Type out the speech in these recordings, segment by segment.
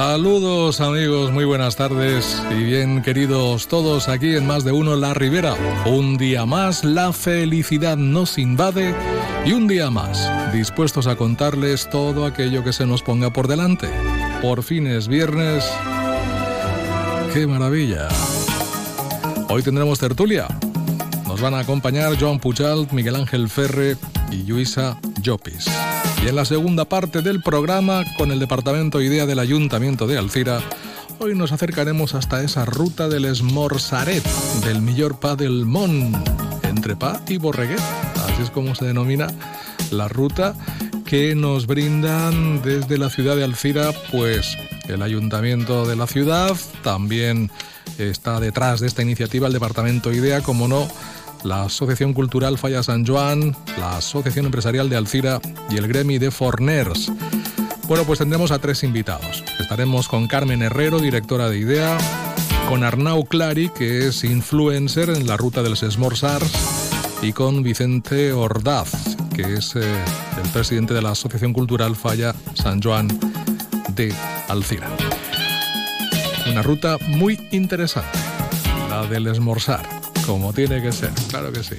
Saludos amigos, muy buenas tardes y bien queridos todos aquí en Más de Uno La Ribera. Un día más la felicidad nos invade y un día más dispuestos a contarles todo aquello que se nos ponga por delante. Por fin es viernes. ¡Qué maravilla! Hoy tendremos tertulia. Nos van a acompañar Joan Puchalt, Miguel Ángel Ferre y Luisa Llopis. Y en la segunda parte del programa, con el Departamento Idea del Ayuntamiento de Alcira, hoy nos acercaremos hasta esa ruta del Esmorzaret, del millor pa del Mon, entre pa y borreguet, así es como se denomina la ruta que nos brindan desde la ciudad de Alcira, pues el Ayuntamiento de la ciudad, también está detrás de esta iniciativa el Departamento IDEA, como no, la Asociación Cultural Falla San Joan, la Asociación Empresarial de Alcira y el Gremi de Forners. Bueno, pues tendremos a tres invitados. Estaremos con Carmen Herrero, directora de IDEA, con Arnau Clari, que es influencer en la ruta del Sesmorsars, y con Vicente Ordaz, que es eh, el presidente de la Asociación Cultural Falla San Joan de Alcira. Una ruta muy interesante, la del Esmorzar como tiene que ser, claro que sí.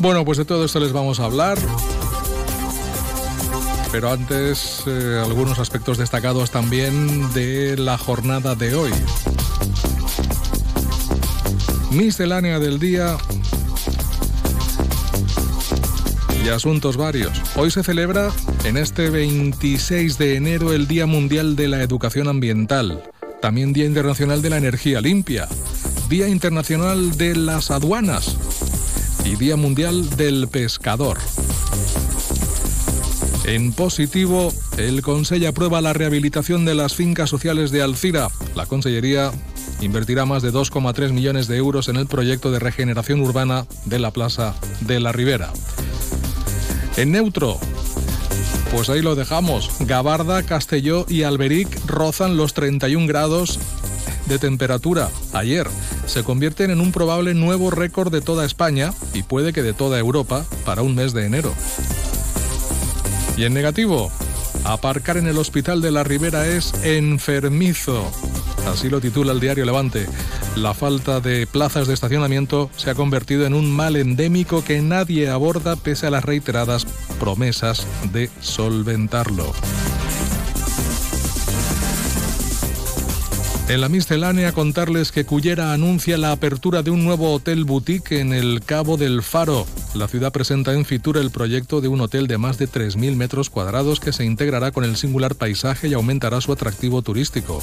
Bueno, pues de todo esto les vamos a hablar. Pero antes, eh, algunos aspectos destacados también de la jornada de hoy. Miscelánea del día y asuntos varios. Hoy se celebra en este 26 de enero el Día Mundial de la Educación Ambiental, también Día Internacional de la Energía Limpia, Día Internacional de las Aduanas y Día Mundial del Pescador. En positivo, el Consejo aprueba la rehabilitación de las fincas sociales de Alcira. La Consellería invertirá más de 2,3 millones de euros en el proyecto de regeneración urbana de la Plaza de la Ribera. En neutro, pues ahí lo dejamos. Gabarda, Castelló y Alberic rozan los 31 grados de temperatura ayer. Se convierten en un probable nuevo récord de toda España y puede que de toda Europa para un mes de enero. Y en negativo, aparcar en el hospital de la Ribera es enfermizo. Así lo titula el diario Levante. La falta de plazas de estacionamiento se ha convertido en un mal endémico que nadie aborda pese a las reiteradas promesas de solventarlo. En la miscelánea contarles que Cullera anuncia la apertura de un nuevo hotel boutique en el Cabo del Faro. La ciudad presenta en Fitur el proyecto de un hotel de más de 3.000 metros cuadrados que se integrará con el singular paisaje y aumentará su atractivo turístico.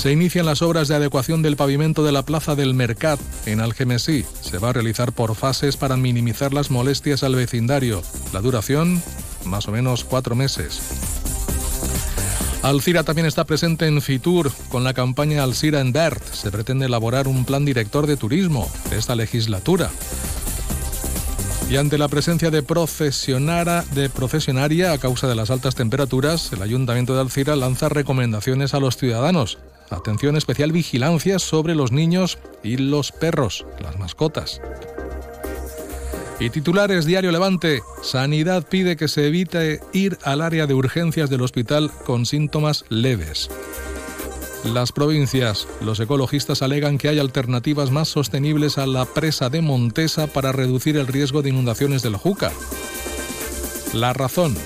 Se inician las obras de adecuación del pavimento de la Plaza del Mercat en Algemesí. Se va a realizar por fases para minimizar las molestias al vecindario. La duración, más o menos cuatro meses. Alcira también está presente en Fitur con la campaña Alcira en Bert. Se pretende elaborar un plan director de turismo de esta legislatura. Y ante la presencia de, de profesionaria a causa de las altas temperaturas, el Ayuntamiento de Alcira lanza recomendaciones a los ciudadanos Atención especial vigilancia sobre los niños y los perros, las mascotas. Y titulares Diario Levante. Sanidad pide que se evite ir al área de urgencias del hospital con síntomas leves. Las provincias. Los ecologistas alegan que hay alternativas más sostenibles a la presa de Montesa para reducir el riesgo de inundaciones del Júcar. La razón.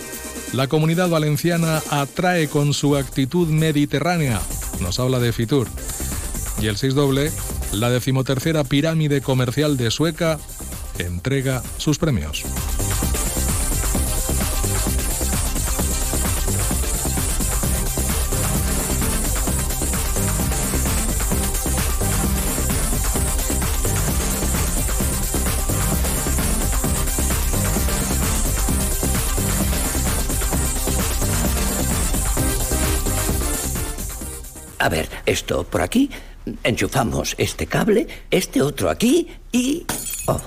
La comunidad valenciana atrae con su actitud mediterránea nos habla de Fitur. Y el 6 doble, la decimotercera pirámide comercial de Sueca, entrega sus premios. Esto por aquí, enchufamos este cable, este otro aquí y... Oh,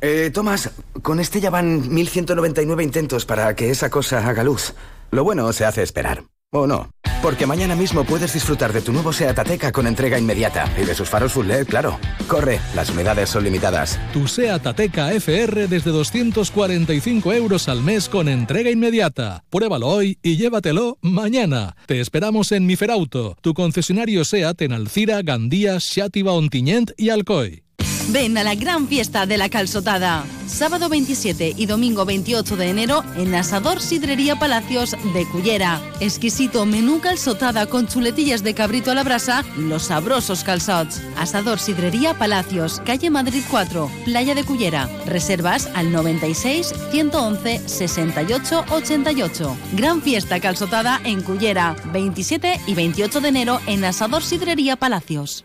Eh, Tomás, con este ya van 1199 intentos para que esa cosa haga luz. Lo bueno se hace esperar. ¿O no? Porque mañana mismo puedes disfrutar de tu nuevo SEAT Ateca con entrega inmediata y de sus faros full LED, claro. Corre, las unidades son limitadas. Tu SEAT Ateca FR desde 245 euros al mes con entrega inmediata. Pruébalo hoy y llévatelo mañana. Te esperamos en Miferauto, tu concesionario SEAT en Alcira, Gandía, Xàtiva, Ontinyent y Alcoy. Ven a la gran fiesta de la calzotada. Sábado 27 y domingo 28 de enero en Asador Sidrería Palacios de Cullera. Exquisito menú calzotada con chuletillas de cabrito a la brasa y los sabrosos calzots. Asador Sidrería Palacios, calle Madrid 4, Playa de Cullera. Reservas al 96 111 68 88. Gran fiesta calzotada en Cullera. 27 y 28 de enero en Asador Sidrería Palacios.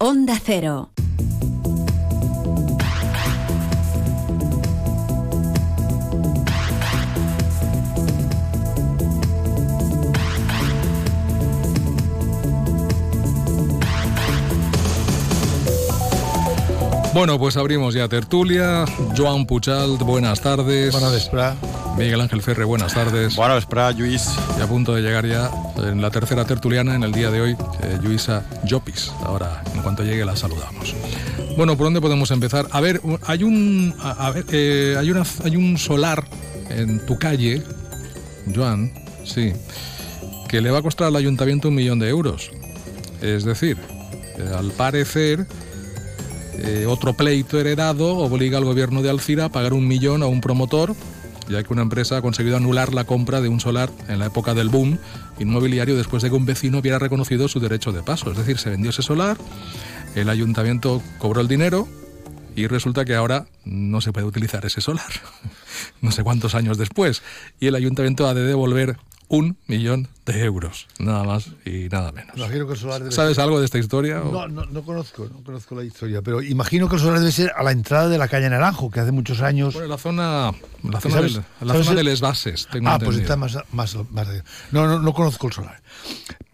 Onda Cero. Bueno, pues abrimos ya tertulia. Joan Puchalt, buenas tardes. Bona vesprà. Miguel Ángel Ferre, buenas tardes. Bona vesprà, Lluís. Y a punto de llegar ya en la tercera tertuliana en el día de hoy, eh, Luisa Llopis. Ahora, en cuanto llegue, la saludamos. Bueno, ¿por dónde podemos empezar? A ver, hay un, a, a ver, eh, hay, una, hay un solar en tu calle, Joan, sí, que le va a costar al ayuntamiento un millón de euros. Es decir, eh, al parecer, eh, otro pleito heredado obliga al gobierno de Alcira a pagar un millón a un promotor, ya que una empresa ha conseguido anular la compra de un solar en la época del boom inmobiliario después de que un vecino hubiera reconocido su derecho de paso. Es decir, se vendió ese solar, el ayuntamiento cobró el dinero y resulta que ahora no se puede utilizar ese solar. no sé cuántos años después. Y el ayuntamiento ha de devolver un millón de euros, nada más y nada menos. Imagino que el solar debe ¿Sabes ser- algo de esta historia? o- No, no, no conozco, no conozco la historia, pero imagino que el solar debe ser a la entrada de la calle Naranjo, que hace muchos años... Bueno, la zona, la zona, ¿Sabes- del- la zona el- de les bases. Tengo ah, pues entendido. está más, más, más... No, no, no conozco el solar.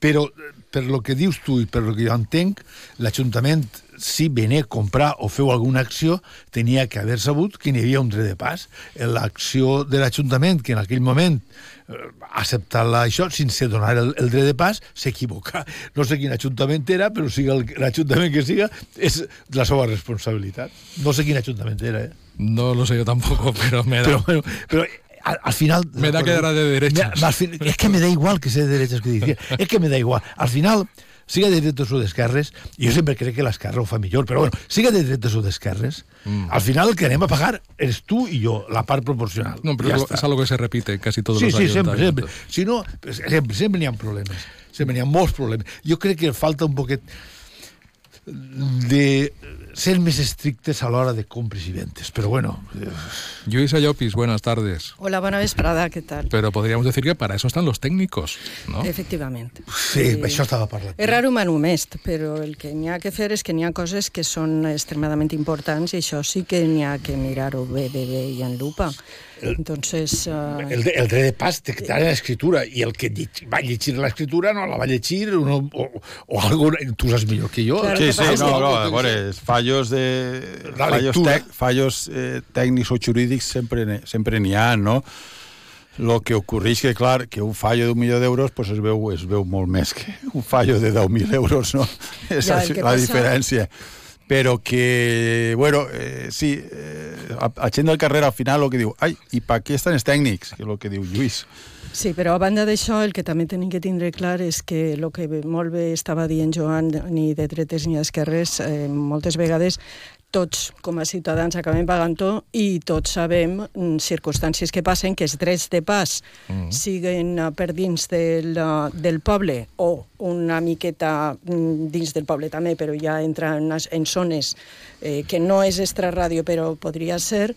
Però, per lo que dius tu i per lo que jo entenc, l'Ajuntament, si venia a comprar o feu alguna acció, tenia que haver sabut que n'hi havia un dret de pas. L'acció de l'Ajuntament, que en aquell moment eh, la, això sense donar el, el dret de pas, s'equivoca. No sé quin ajuntament era, però siga l'ajuntament que siga, és la seva responsabilitat. No sé quin ajuntament era, eh? No lo sé yo tampoco, pero me da. Pero, bueno, pero al, al final... Me da que era de derechas. Me- al fin- es que me da igual que sea de derechas que de izquierdas. Es que me da igual. Al final, siga de dretes o d'esquerres, i jo sempre crec que l'esquerra ho fa millor, però bueno, siga de dretes o d'esquerres, Mm. al final el que anem a pagar eres tu i jo, la part proporcional. No, pero Ja es algo que se repite en casi todos Sí, los sí, sempre, sempre. Si no, sempre, sempre n'hi ha problemes. Sempre n'hi ha molts problemes. Jo crec que falta un poquet de ser més estrictes a l'hora de compres i ventes. Però bueno, eh, Luisa Llopis, buenas tardes. Hola, buena vesprada, ¿qué tal? Pero podríamos decir que para eso están los técnicos, ¿no? Efectivament. sí, això estava parlant. És raro manumest, però el que n'hi ha que fer és que n'hi ha coses que són extremadament importants i això sí que n'hi ha que mirar-ho bé, bé, bé i en lupa. Entonces, uh, El, el dret de pas té que estar en l'escriptura i el que va llegir l'escriptura no la va llegir o, o, o algo, tu saps millor que jo. Claro, Sí, sí, no, no, que veure, fallos de... La fallos, tec, fallos eh, tècnics o jurídics sempre sempre n'hi ha, no? Lo que ocorreix que, clar, que un fallo d'un milió d'euros pues es, veu, es veu molt més que un fallo de 10.000 euros, no? És Ja, el que la passa- diferència. Però que, bueno, eh, sí, eh, a, a gent del carrer al final el que diu, ai, i per què estan els tècnics? Que és el que diu Lluís. Sí, però a banda d'això, el que també tenim que tindre clar és que el que molt bé estava dient Joan, ni de dretes ni d'esquerres, eh, moltes vegades tots com a ciutadans acabem pagant-ho i tots sabem mm, circumstàncies que passen, que els drets de pas. Mm. siguen eh, per dins del, del poble o una miqueta mm, dins del poble també, però ja entra en, en zones eh, que no és extraràdio, però podria ser,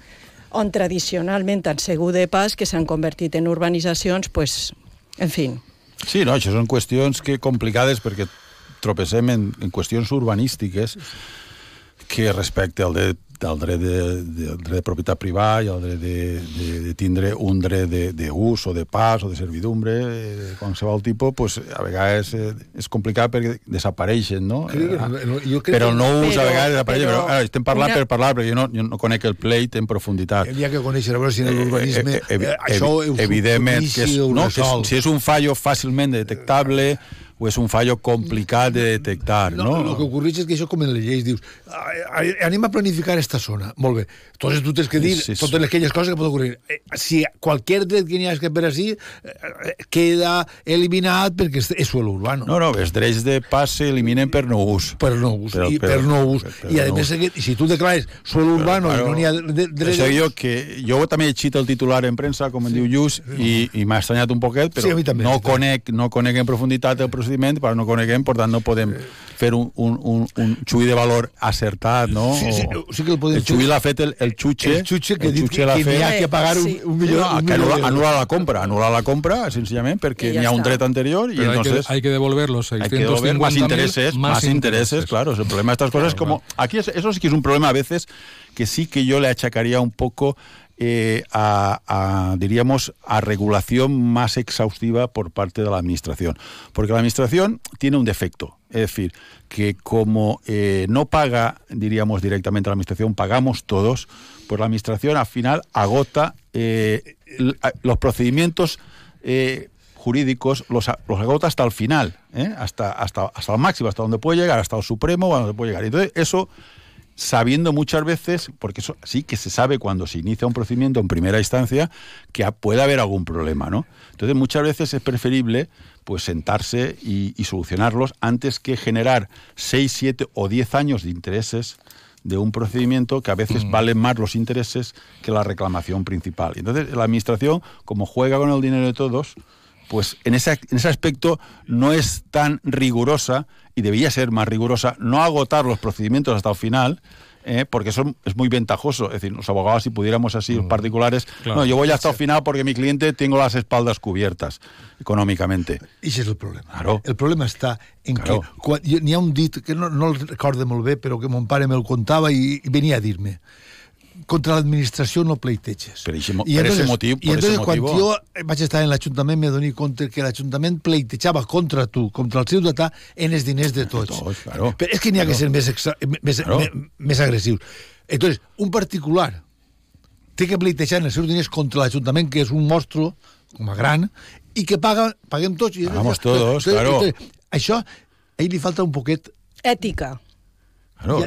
on tradicionalment han sigut de pas, que s'han convertit en urbanitzacions, pues, en fi, Sí, no, això són qüestions que complicades perquè tropecem en, en qüestions urbanístiques que respecte al dret del dret de, de, dret de propietat privada i al dret de, de, de tindre un dret de, de ús o de pas o de servidumbre eh, de qualsevol tipus, pues, a vegades eh, és complicat perquè desapareixen, no? Crec que- Eh, no, jo crec però el que- no ús a vegades desapareix, però, però ara, estem parlant una- per parlar, perquè jo no, jo no conec el pleit en profunditat. Hauria que conèixer a veure si en l'urbanisme Eh, eh, eh, eh, això evidentment que és, no, que és, si és un fallo fàcilment detectable o és un fallo complicat de detectar, No, no? El que ocorreix és que això com en les lleis dius "Ah, eh, anem a planificar esta zona, molt bé entonces tu tens que dir Sí, sí, sí. totes aquelles coses que poden ocurrir eh, si qualquier dret que n'hi ha que per així eh, queda eliminat perquè és, suelo urbano No, no, els drets de pas s'eliminen per no ús. per no ús, Però- i, però- per no ús. per i a no més ús. que, si tu declares suelo urbano i no n'hi ha de- de- Per dret això jo, que jo també he llegit el titular en premsa, com en diu Lluís, i, i m'ha estranyat un poquet, però Sí, també, no, conec, no conec en profunditat el procediment, però no coneguem, per tant no podem fer un, un, un, un xui de valor acertat, no? Sí, sí, O- sí que el podem el xui l'ha fet el, el xutxe. el xutxe que el xutxe que, que ha que pagar un, Sí. un milió, no, un milió d'euros. anula la compra, anula la compra, sencillament, perquè I n'hi ha un dret anterior y Pero hay, entonces... que, hay que devolver los Hay que devolver 650.000 más intereses, más, intereses, claro. El problema de estas cosas es Claro, como... Aquí es- eso sí que es un problema a veces que sí que yo le achacaría un poco eh, a, diríamos, a regulación más exhaustiva por parte de la Administración. Porque la Administración tiene un defecto. Es decir, que como eh, no paga, diríamos, directamente a la Administración, pagamos todos, pues la Administración al final agota eh, los procedimientos jurídicos los, agota hasta el final, hasta, hasta, hasta el máximo, hasta donde puede llegar, hasta el supremo, a donde puede llegar. Entonces, eso, sabiendo muchas veces, porque eso sí que se sabe cuando se inicia un procedimiento en primera instancia, que puede haber algún problema, ¿no? Entonces, muchas veces es preferible pues sentarse y, y solucionarlos antes que generar 6, 7 o 10 años de intereses de un procedimiento que a veces valen más los intereses que la reclamación principal. Y entonces la administración, como juega con el dinero de todos, pues en ese, en ese aspecto no es tan rigurosa y debería ser más rigurosa, no agotar los procedimientos hasta el final, eh, porque eso es muy ventajoso. Es decir, los abogados, si pudiéramos así, los particulares, claro. no, yo voy hasta el final porque mi cliente tengo las espaldas cubiertas econòmicamente. I això és el problema. Claro. El problema està en Claro. que quan, hi n'hi ha un dit que no, no el recordo molt bé, però que mon pare me'l contava i, i venia a dir-me contra l'administració no pleiteges. Per eixe mo- per ese motiu- I entonces, quan motivo- jo vaig estar en l'Ajuntament, me doné compte que l'Ajuntament pleitejava contra tu, contra el ciutadà, en els diners de tots. tots, claro. Però és que n'hi ha que ser més, exa, més, Claro. més, més agressius. Entonces, un particular té que pleitejar els seus diners contra l'Ajuntament, que és un monstru, com a gran, i que paga, paguem tots. I Pagamos todos, claro. això, a ell li falta un poquet... ètica. No.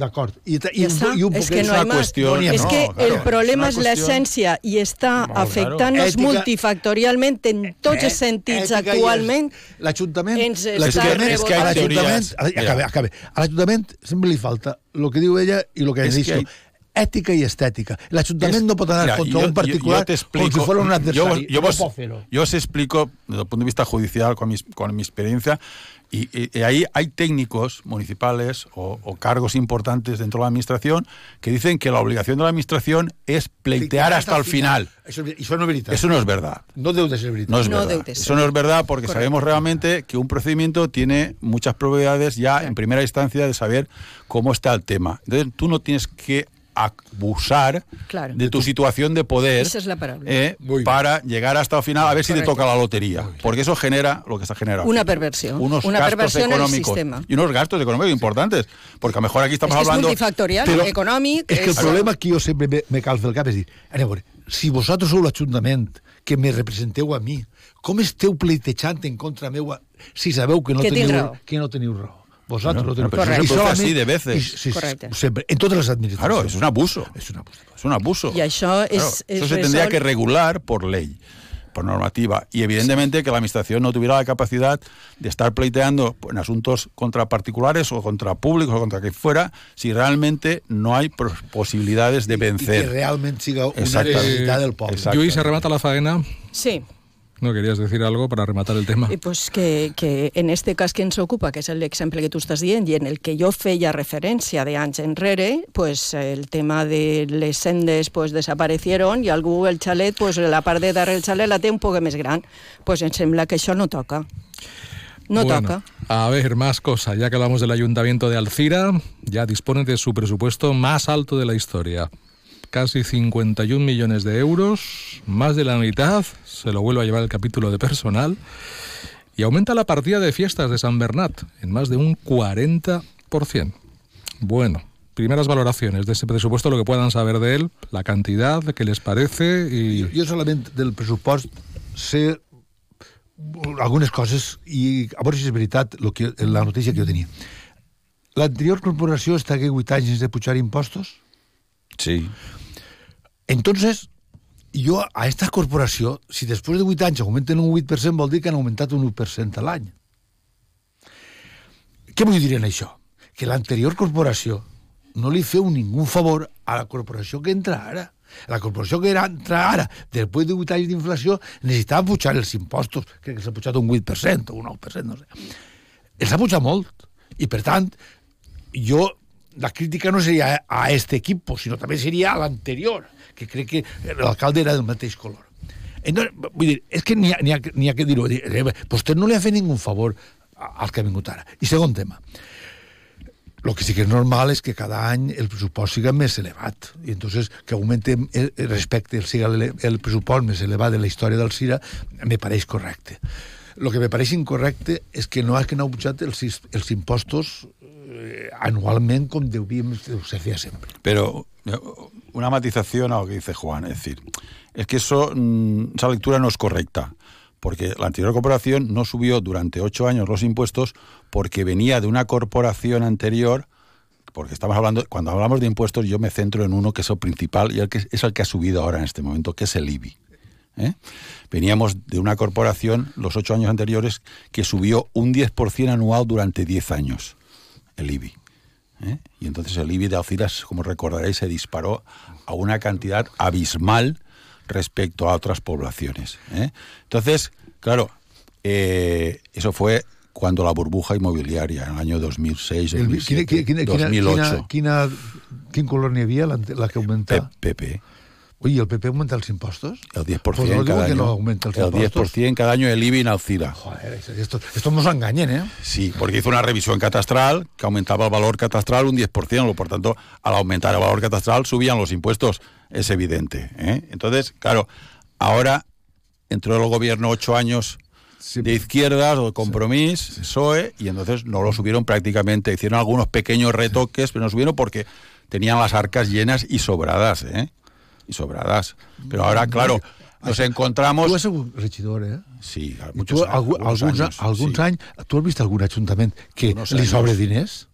D'acord. I, i, ja i un és que no hi. No, és que no, el problema és l'essència i està afectant-nos claro. multifactorialment en tots els sentits actualment. L'Ajuntament... Ens està rebottant. L'Ajuntament... Acabe, acabe. A l'Ajuntament sempre li falta el que diu ella i el que ha dit. que Ètica i estètica. L'Ajuntament Es- no pot anar Mira, contra yo- un particular yo te com si fuera un yo, adversari. yo, vos, os explico desde el punto de vista judicial con, mis- con mi experiencia y, y- y ahí hay técnicos municipales o, o cargos importantes dentro de la administración que dicen que la obligación de la administración es pleitear hasta el final. Això, això no és veritat. Eso no es verdad. no deu de ser veritat. No es No verdad. Eso no es verdad porque Correcto. sabemos realmente que un procedimiento tiene muchas probabilidades ya en primera instancia de saber cómo está el tema. Entonces tú no tienes que abusar Claro. de tu situación de poder Esa es la palabra. eh, para llegar hasta el final a ver si te Correcto. toca la lotería. Porque eso genera lo que se genera. Una perversión. Unos Una gastos perversión económicos. Y unos gastos económicos importantes. Porque a lo mejor aquí estamos que és hablando... multifactorial, Però econòmic... És que el és- problema que jo sempre me, me calfa el cap és dir, a veure, si vosaltres sou l'Ajuntament, que me representeu a mi, com esteu pleitejant en contra meua si sabeu que no, Que teniu, raó. que no teniu raó? Bueno, no teniu. pero eso se así de veces. i- sí, sempre, en totes les administracions. Claro, es un abuso. És un abús. Es un abuso. Y això Claro, es- es eso se tendría que regular por ley, por normativa. Y evidentemente que la Administración no tuviera la capacidad de estar pleiteando en asuntos contra particulares o contra públicos o contra quien fuera si realmente no hay posibilidades de I que vencer. realment siga una necessitat del. Exacte. Lluís, se remata la faena. Sí, ¿No querías decir algo para rematar el tema? I pues que, que en este cas que ens ocupa, que és l'exemple que tu estàs dient i en el que jo feia referència de anys enrere, pues el tema de les sendes pues desaparecieron i algú el xalet, pues la part de darrere el xalet la té un poc més gran. Pues em sembla que això no toca. No Bueno, toca. A ver, más cosas. Ya que hablamos del Ayuntamiento de Alcira, ya dispone de su presupuesto más alto de la historia. Casi 51 millones de euros, más de la mitad se lo vuelve a llevar el capítulo de personal y aumenta la partida de fiestas de San Bernat en más de un 40%. Bueno, primeras valoraciones de ese presupuesto, lo que puedan saber de él, la cantidad, qué les parece y... Jo solament del pressupost sé algunes coses i a veure si és veritat lo que, la notícia que jo tenia. L'anterior corporació estigué 8 anys sense pujar impostos? Sí. Entonces, jo a esta corporació, si després de 8 anys augmenten un 8%, vol dir que han augmentat un 1% a l'any. Què vull dir en això? Que l'anterior corporació no li feu ningú favor a la corporació que entra ara. La corporació que era entra ara, després de 8 anys d'inflació, necessitava pujar els impostos, crec que s'ha pujat un 8% o un 9%, no sé. Els ha pujat molt. I, per tant, jo la crítica no seria a este equipo, sinó també seria a l'anterior, que crec que l'alcalde era del mateix color. Entonces, vull dir, és que n'hi ha, ha, ha que dir-ho. dir, eh, Vostè no li ha fet ningú favor al que ha vingut ara. I segon tema, lo que sí que és normal és que cada any el pressupost siga més elevat i entonces que augmente el, el respecte el, siga el, el pressupost més elevat de la història del CIRA me pareix correcte el que me pareix incorrecte és que no és que no ha pujat els, els impostos eh, anualment com deuríem, se feia sempre Pero eh, una matización a lo que dice Juan, es decir, es que eso, mm, esa lectura no es correcta, porque la anterior corporación no subió durante ocho años los impuestos porque venía de una corporación anterior, porque estamos hablando, cuando hablamos de impuestos yo me centro en uno que es el principal y el que es el que ha subido ahora en este momento, que es el IBI. ¿eh? Veníamos de una corporación los ocho años anteriores que subió un 10% anual durante 10 años, el IBI. ¿Eh? Y entonces el IBI de Alciras, como recordaréis, se disparó a una cantidad abismal respecto a otras poblaciones. ¿eh? Entonces, claro, eh, eso fue cuando la burbuja inmobiliaria, en el año 2006, el, 2007, quina, quina, quina, 2008. quina, quina, quin color n'hi havia, la, la que augmentava? PP. Oye, ¿el PP aumenta els impostos? El 10% Pues no cada que año. no aumenta els el impostos. 10% cada año el IBI en Alcira. Joder, esto, esto nos engañen, ¿eh? Sí, porque hizo una revisión catastral que aumentaba el valor catastral un 10%, por tanto, al aumentar el valor catastral subían los impuestos, es evidente. ¿eh? Entonces, claro, ahora entró el gobierno ocho años Sí. de izquierdas o de compromiso, PSOE, y entonces no lo subieron prácticamente. Hicieron algunos pequeños retoques, pero no subieron porque tenían las arcas llenas y sobradas, ¿eh? Y sobradas. Pero ahora, claro, nos Tu encontramos... has sigut regidor, eh? Sí, muchos tu, algú, algunos alguns, años, alguns sí. anys, tu has vist algun ajuntament que Unos li sobre diners?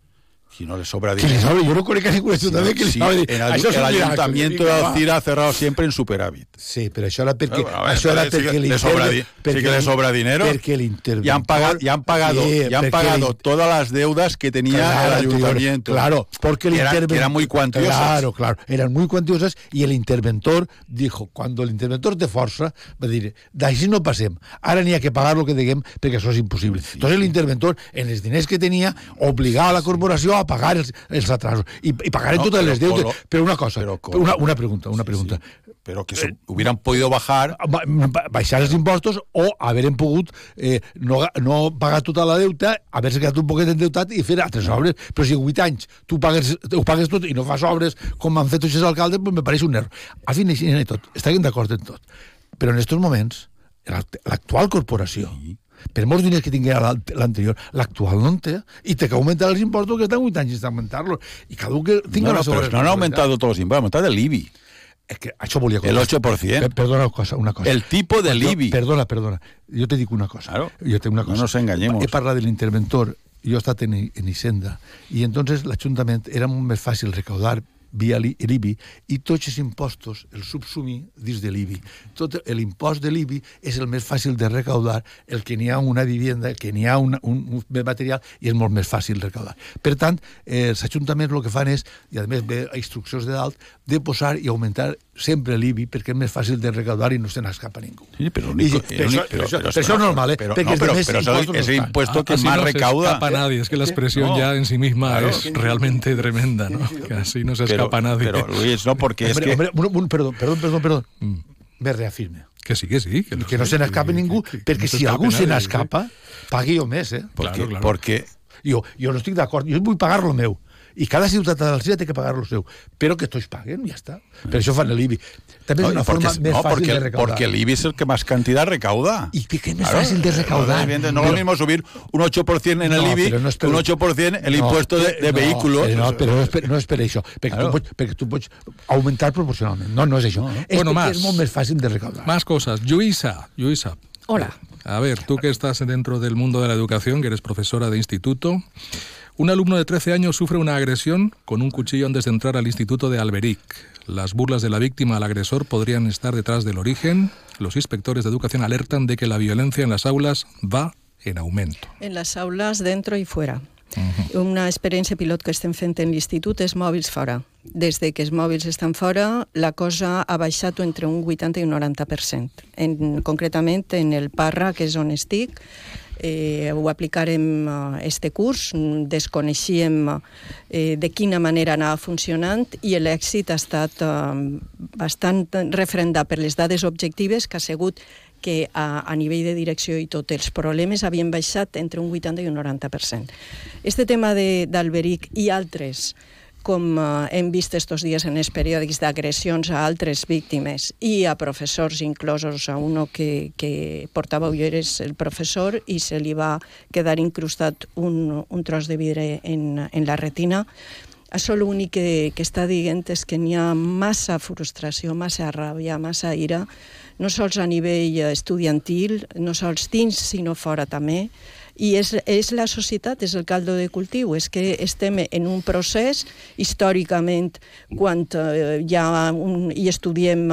Si no le sobra dinero. sobre, jo no conec a ningú ajuntament que li Sí, sobre en el, el ayuntamiento de. Alcira ha cerrado siempre en superávit. Sí, però això era perquè, Bueno, a ver, això era sí perquè le sobra di- sí que le sobra dinero. Perquè l'interventor... Y han pagado, y han pagado, Sí, y han perquè pagado todas las deudas que tenía Claro, el ayuntamiento. Claro, porque el que eran, interven- que eran muy cuantiosas. Claro, claro, eran muy cuantiosas y el interventor dijo, cuando el interventor té força, va dir, d'així no passem, ara n'hi ha que pagar el que deguem perquè això és impossible. Sí, Entonces l'interventor, en els diners que tenia, obligava a la corporació a pagar els, els atrasos i, i pagar No, totes però les deutes. colo- Però una cosa, però colo- una, una pregunta, una Sí, pregunta. sí. Pero que se hubieran podido bajar. ba- ba- baixar els impostos o haver pogut eh, no, no pagar tota la deuta, haver-se quedat un poquet endeutat i fer altres obres. Però si en 8 anys tu pagues, ho pagues tot i no fas obres com han fet els alcaldes, pues me pareix un error. Al fin i tot, estarem d'acord en tot. Però en aquests moments, l'act- l'actual corporació, per molts diners que l'alt- l'anterior, l'actual no en té, i té que augmentar els impostos que estan 8 anys sense augmentar-los. I cada un que tinga No, no, pero no han responsabilitat. aumentado todos los impuestos, han aumentado el IBI. És que això volia El 8%. Per, perdona una cosa, una cosa. El tipo del Jo- IBI. Perdona, perdona. Jo te dic una cosa. Claro. Jo te dic una No cosa. nos engañemos. He parlat de l'interventor jo he estat en, en Hisenda, i entonces l'Ajuntament era molt més fàcil recaudar via l'IBI i tots els impostos els subsumir dins de l'IBI. Tot l'impost de l'IBI és el més fàcil de recaudar, el que n'hi ha una vivenda, el que n'hi ha una, un, un material i és molt més fàcil recaudar. Per tant, eh, els ajuntaments el que fan és, i a més ve a instruccions de dalt, de posar i augmentar sempre l'IBI perquè és més fàcil de recaudar i no se n'escapa ningú. Sí, però, único, I, per, això, per, això, és normal, eh? Pero, perquè no, pero impostos es el no impuesto que Así más no se recauda. escapa nadie, es que la expresión No. ya en sí misma Claro. es realmente tremenda, ¿no? Así no se escapa nadie. pero, Luis, no, porque es que... hombre, un, un, perdó, perdó, perdó, perdó. Me reafirme. Que sí, que sí. Que, que no se n'escape que- ningú, que- perquè no si algú se n'escapa, pagui jo més, eh? Porque, Claro, claro. porque Jo, jo no estic d'acord, jo vull pagar lo meu. I cada ciutat de l'Alzira té que pagar lo seu. Però que tots paguen, ja està. Per això fan l'IBI. També és No, una porque, forma més no, fàcil porque, de recaudar. porque el IBI es el que más cantidad recauda. Y que- que es más fácil de recaudar. No es Pero- lo mismo subir un 8% en el No, IBI no es que un per- 8% el No, impuesto de, de no, vehículos. Però no, però no és per, no és per això. Perquè, Claro. tu pots, perquè tu pots augmentar proporcionalment. No, no és això. És Bueno, más. és molt més fàcil de recaudar. Más cosas. Luisa, Luisa. Hola. A ver, tú que estás dentro del mundo de la educación, que eres profesora de instituto, un alumno de 13 años sufre una agresión con un cuchillo antes de entrar al instituto de Alberic. Las burlas de la víctima al agresor podrían estar detrás del origen. Los inspectores de educación alertan de que la violencia en las aulas va en aumento. En les aules, dentro i fora. Una experiència pilot que estem fent en l'institut és mòbils fora. Des de que els mòbils estan fora, la cosa ha baixat entre un 80 i un 90%. En, concretament, en el Parra, que és on estic, eh, ho aplicarem eh, este curs, desconeixíem eh, de quina manera anava funcionant i l'èxit ha estat eh, bastant referendat per les dades objectives que ha sigut que a, a nivell de direcció i tot els problemes havien baixat entre un 80 i un 90%. Este tema d'Alberic i altres com eh, hem vist estos dies en els periòdics d'agressions a altres víctimes i a professors inclosos, a uno que, que portava ulleres el professor i se li va quedar incrustat un, un tros de vidre en, en la retina, això l'únic que, que està dient és que n'hi ha massa frustració, massa ràbia, massa ira, no sols a nivell estudiantil, no sols dins, sinó fora també, i és, és la societat, és el caldo de cultiu, és que estem en un procés, històricament, quan eh, hi ha un, i estudiem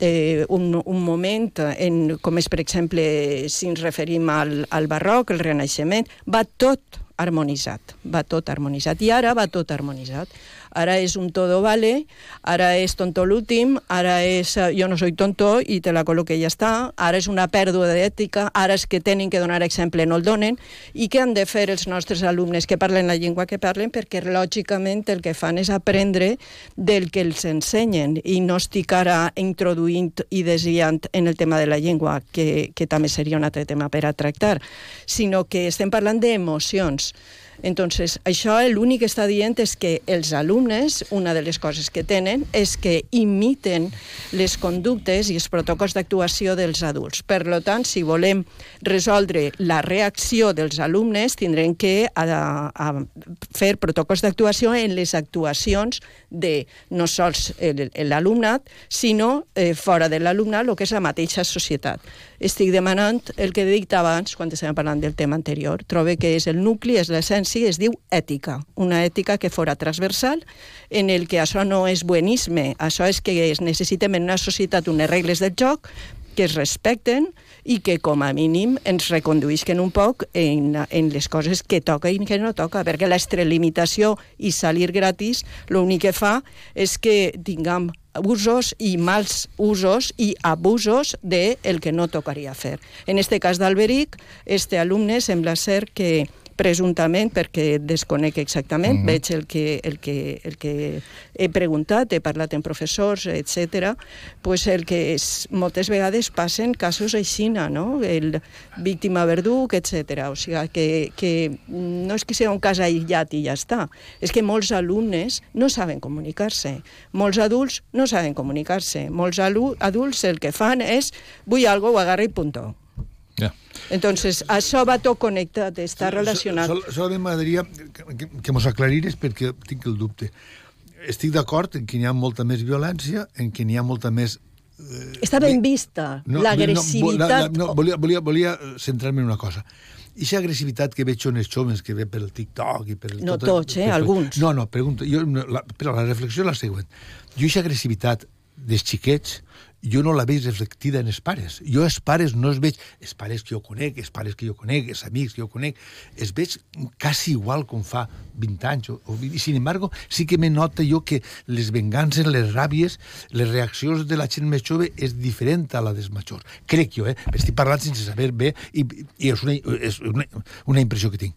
eh, un, un moment, en, com és, per exemple, si ens referim al, al barroc, el renaixement, va tot harmonitzat, va tot harmonitzat, i ara va tot harmonitzat. Ara és un todo vale, ara és tonto l'últim, ara és eh, jo no soy tonto i te la col·loque i ja està, ara és una pèrdua d'ètica, ara és que tenen que donar exemple, no el donen, i què han de fer els nostres alumnes que parlen la llengua que parlen? Perquè lògicament el que fan és aprendre del que els ensenyen i no estic ara introduint i desviant en el tema de la llengua, que, que també seria un altre tema per a tractar, sinó que estem parlant d'emocions. Entonces, això l'únic que està dient és que els alumnes, una de les coses que tenen és que imiten les conductes i els protocols d'actuació dels adults. Per lo tant, si volem resoldre la reacció dels alumnes, tindrem que a, a fer protocols d'actuació en les actuacions de no sols l'alumnat, sinó eh, fora de l'alumnat, el que és la mateixa societat. Estic demanant el que he dit abans, quan estàvem parlant del tema anterior. Trobe que és el nucli, és l'essència, es diu ètica. Una ètica que fora transversal, en el que això no és buenisme, això és que es necessitem en una societat unes regles del joc que es respecten i que com a mínim ens reconduïsquen un poc en, en les coses que toca i que no toca, perquè l'extralimitació i salir gratis l'únic que fa és que tinguem usos i mals usos i abusos de el que no tocaria fer. En este cas d'Alberic, este alumne sembla ser que presumptament, perquè desconec exactament, uh -huh. veig el que, el, que, el que he preguntat, he parlat amb professors, etc. pues el que és, moltes vegades passen casos així, no? El víctima verduc, etc. O sigui, que, que no és que sigui un cas aïllat i ja està, és que molts alumnes no saben comunicar-se, molts adults no saben comunicar-se, molts adults el que fan és vull algo, ho agarro i punto. Ya. Entonces, això va tot connectat, està relacionat. Sol, solament m'agradaria que, que, que mos aclarires perquè tinc el dubte. Estic d'acord en que hi ha molta més violència, en que hi ha molta més... Està ben vista, No, l'agressivitat... No, no, no, volia, volia, volia centrar-me en una cosa. Ixa agressivitat que veig en els joves, que ve per el TikTok i per el... No tot- tots, eh? per- Alguns. No, no, pregunto, jo, la, però la reflexió és la següent. Jo ixa agressivitat dels xiquets jo no la veig reflectida en els pares. Jo els pares no els veig, els pares que jo conec, els pares que jo conec, els amics que jo conec, els veig quasi igual com fa 20 anys. O, o, I, sin embargo, sí que me nota jo que les vengances, les ràbies, les reaccions de la gent més jove és diferent a la dels majors. Crec jo, eh? Estic parlant sense saber bé i, i és, una, és una, una impressió que tinc.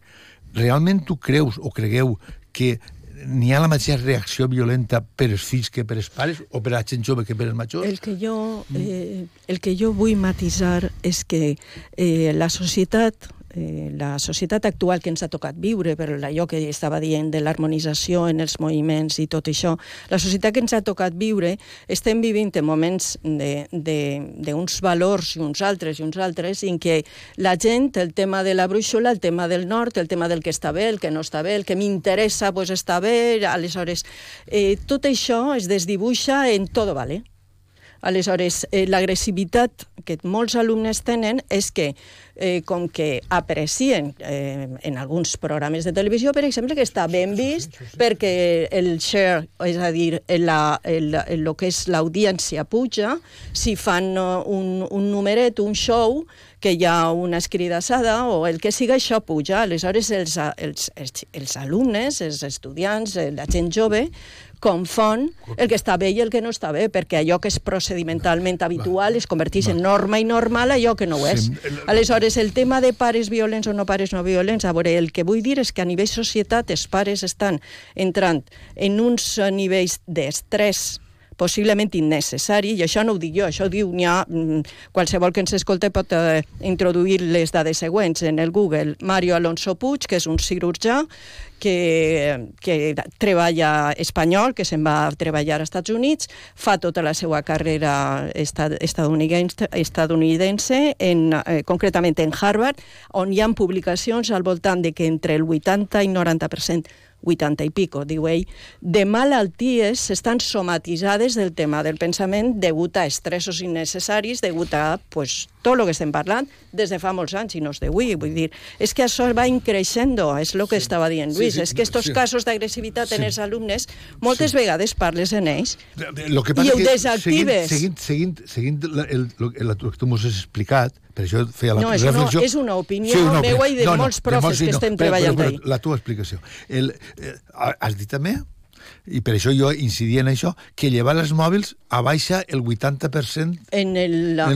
Realment tu creus o cregueu que n'hi ha la mateixa reacció violenta per als fills que per als pares o per a la gent jove que per als majors? El que jo, eh, el que jo vull matisar és que eh, la societat eh, la societat actual que ens ha tocat viure, per allò que estava dient de l'harmonització en els moviments i tot això, la societat que ens ha tocat viure, estem vivint en moments d'uns valors i uns altres i uns altres, en què la gent, el tema de la brúixola, el tema del nord, el tema del que està bé, el que no està bé, el que m'interessa, pues està bé, aleshores, eh, tot això es desdibuixa en todo vale. Aleshores, eh, l'agressivitat que molts alumnes tenen és que, eh, com que aprecien eh, en alguns programes de televisió, per exemple, que està ben vist perquè el share, és a dir, la, el, el, el que és l'audiència puja, si fan eh, un, un numeret, un show, que hi ha una escridassada o el que siga, això puja. Aleshores, els, els, els, els alumnes, els estudiants, eh, la gent jove, confon el que està bé i el que no està bé, perquè allò que és procedimentalment habitual es converteix en norma i normal allò que no ho és. Aleshores, el tema de pares violents o no pares no violents, a veure, el que vull dir és que a nivell societat els pares estan entrant en uns nivells d'estrès possiblement innecessari, i això no ho dic jo, això ho diu, ha, mm, qualsevol que ens escolta pot eh, introduir les dades següents en el Google. Mario Alonso Puig, que és un cirurgià que, que treballa espanyol, que se'n va a treballar als Estats Units, fa tota la seva carrera estad estadounidense, estadounidense en, eh, concretament en Harvard, on hi ha publicacions al voltant de que entre el 80 i 90% 80 i pico, diu ell, de malalties estan somatitzades del tema del pensament degut a estressos innecessaris, degut a pues, tot el que estem parlant des de fa molts anys i no és d'avui. Vull dir, és que això va increixendo, és el que sí. estava dient Luis, Sí, sí, és que estos sí. casos d'agressivitat Sí. en els alumnes moltes vegades parles en ells Lo que passa I ho que desactives. Seguint, seguint, seguint, seguint la, el, el, el, el que tu mos has explicat, per això feia la No, és una- reflexió... és una opinió meua i de molts profes que estem treballant però, ahí. però, La teva explicació. El, eh, has dit també, i per això jo incidia en això, que llevar els mòbils abaixa el 80% en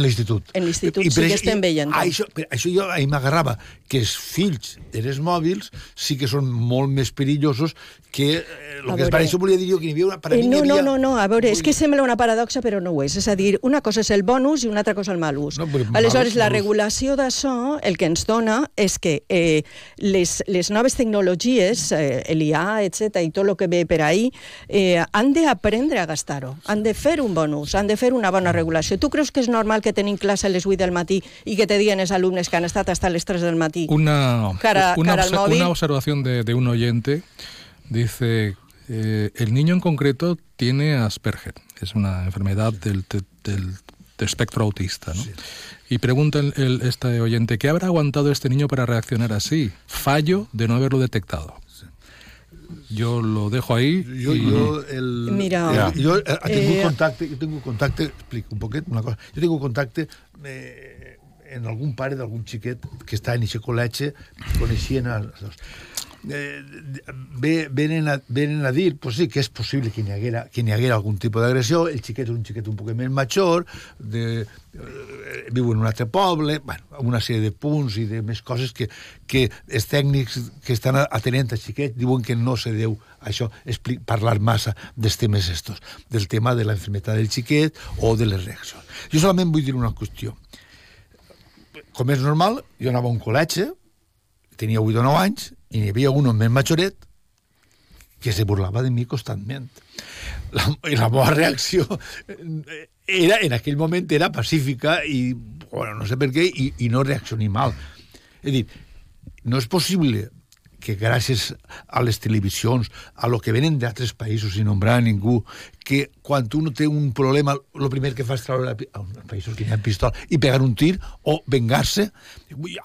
l'institut. en l'institut sí que estem veient. i Això, per això jo ahir m'agarrava que els fills dels mòbils sí que són molt més perillosos que eh, el A que és per veure. això volia dir jo que n'hi havia una... Per a Eh, no, n'hi no, havia... no, no, a veure, és que sembla una paradoxa però no ho és. És a dir, una cosa és el bonus i una altra cosa el mal ús. No, però Aleshores, malús, la malús. regulació d'això el que ens dona és que eh, les, les noves tecnologies, eh, l'IA, etc i tot el que ve per ahí, eh, han d'aprendre a gastar-ho, han de fer un bonus, han de fer una bona regulació. Tu creus que és normal que tenim classe a les 8 del matí i que te diuen els alumnes que han estat hasta les 3 del matí? Una, Cara- una, cara al obse- móvil. una observación de, de un oyente dice, eh, el niño en concreto tiene Asperger, es una enfermedad del, del- del espectro autista, ¿no? Y pregunta el, el- este oyente, ¿qué habrá aguantado este niño para reaccionar así? Fallo de no haberlo detectado. Yo lo dejo ahí. Jo, y- jo, el, Mira, jo eh, he tingut eh, contacte, jo tinc contacte, explico un poquet una cosa, jo tinc contacte eh, en algun pare d'algun xiquet que està en aquest col·legi, coneixien els dos. Eh, ve, venen, a, venen a dir, pues sí, que és possible que n'hi haguera, que n'hi haguera algun tipus d'agressió, el xiquet és un xiquet un poc més major, de, eh, viu en un altre poble, bueno, una sèrie de punts i de més coses que, que els tècnics que estan atenent al xiquet diuen que no se deu a això expli- parlar massa dels temes estos, del tema de la enfermedad del xiquet o de les reaccions. Jo solament vull dir una qüestió. Com és normal, jo anava a un col·legi, tenia 8 o 9 anys, i n'hi havia un més majoret que se burlava de mi constantment. La, i la meva reacció era, en aquell moment era pacífica i, bueno, no sé per què, i, i no reaccioni mal. És a dir, no és possible que gràcies a les televisions, a lo que venen d'altres països i nombrar a ningú, que quan un té un problema, el primer que fa és treure la, a països que hi ha pistola i pegar un tir o vengar-se.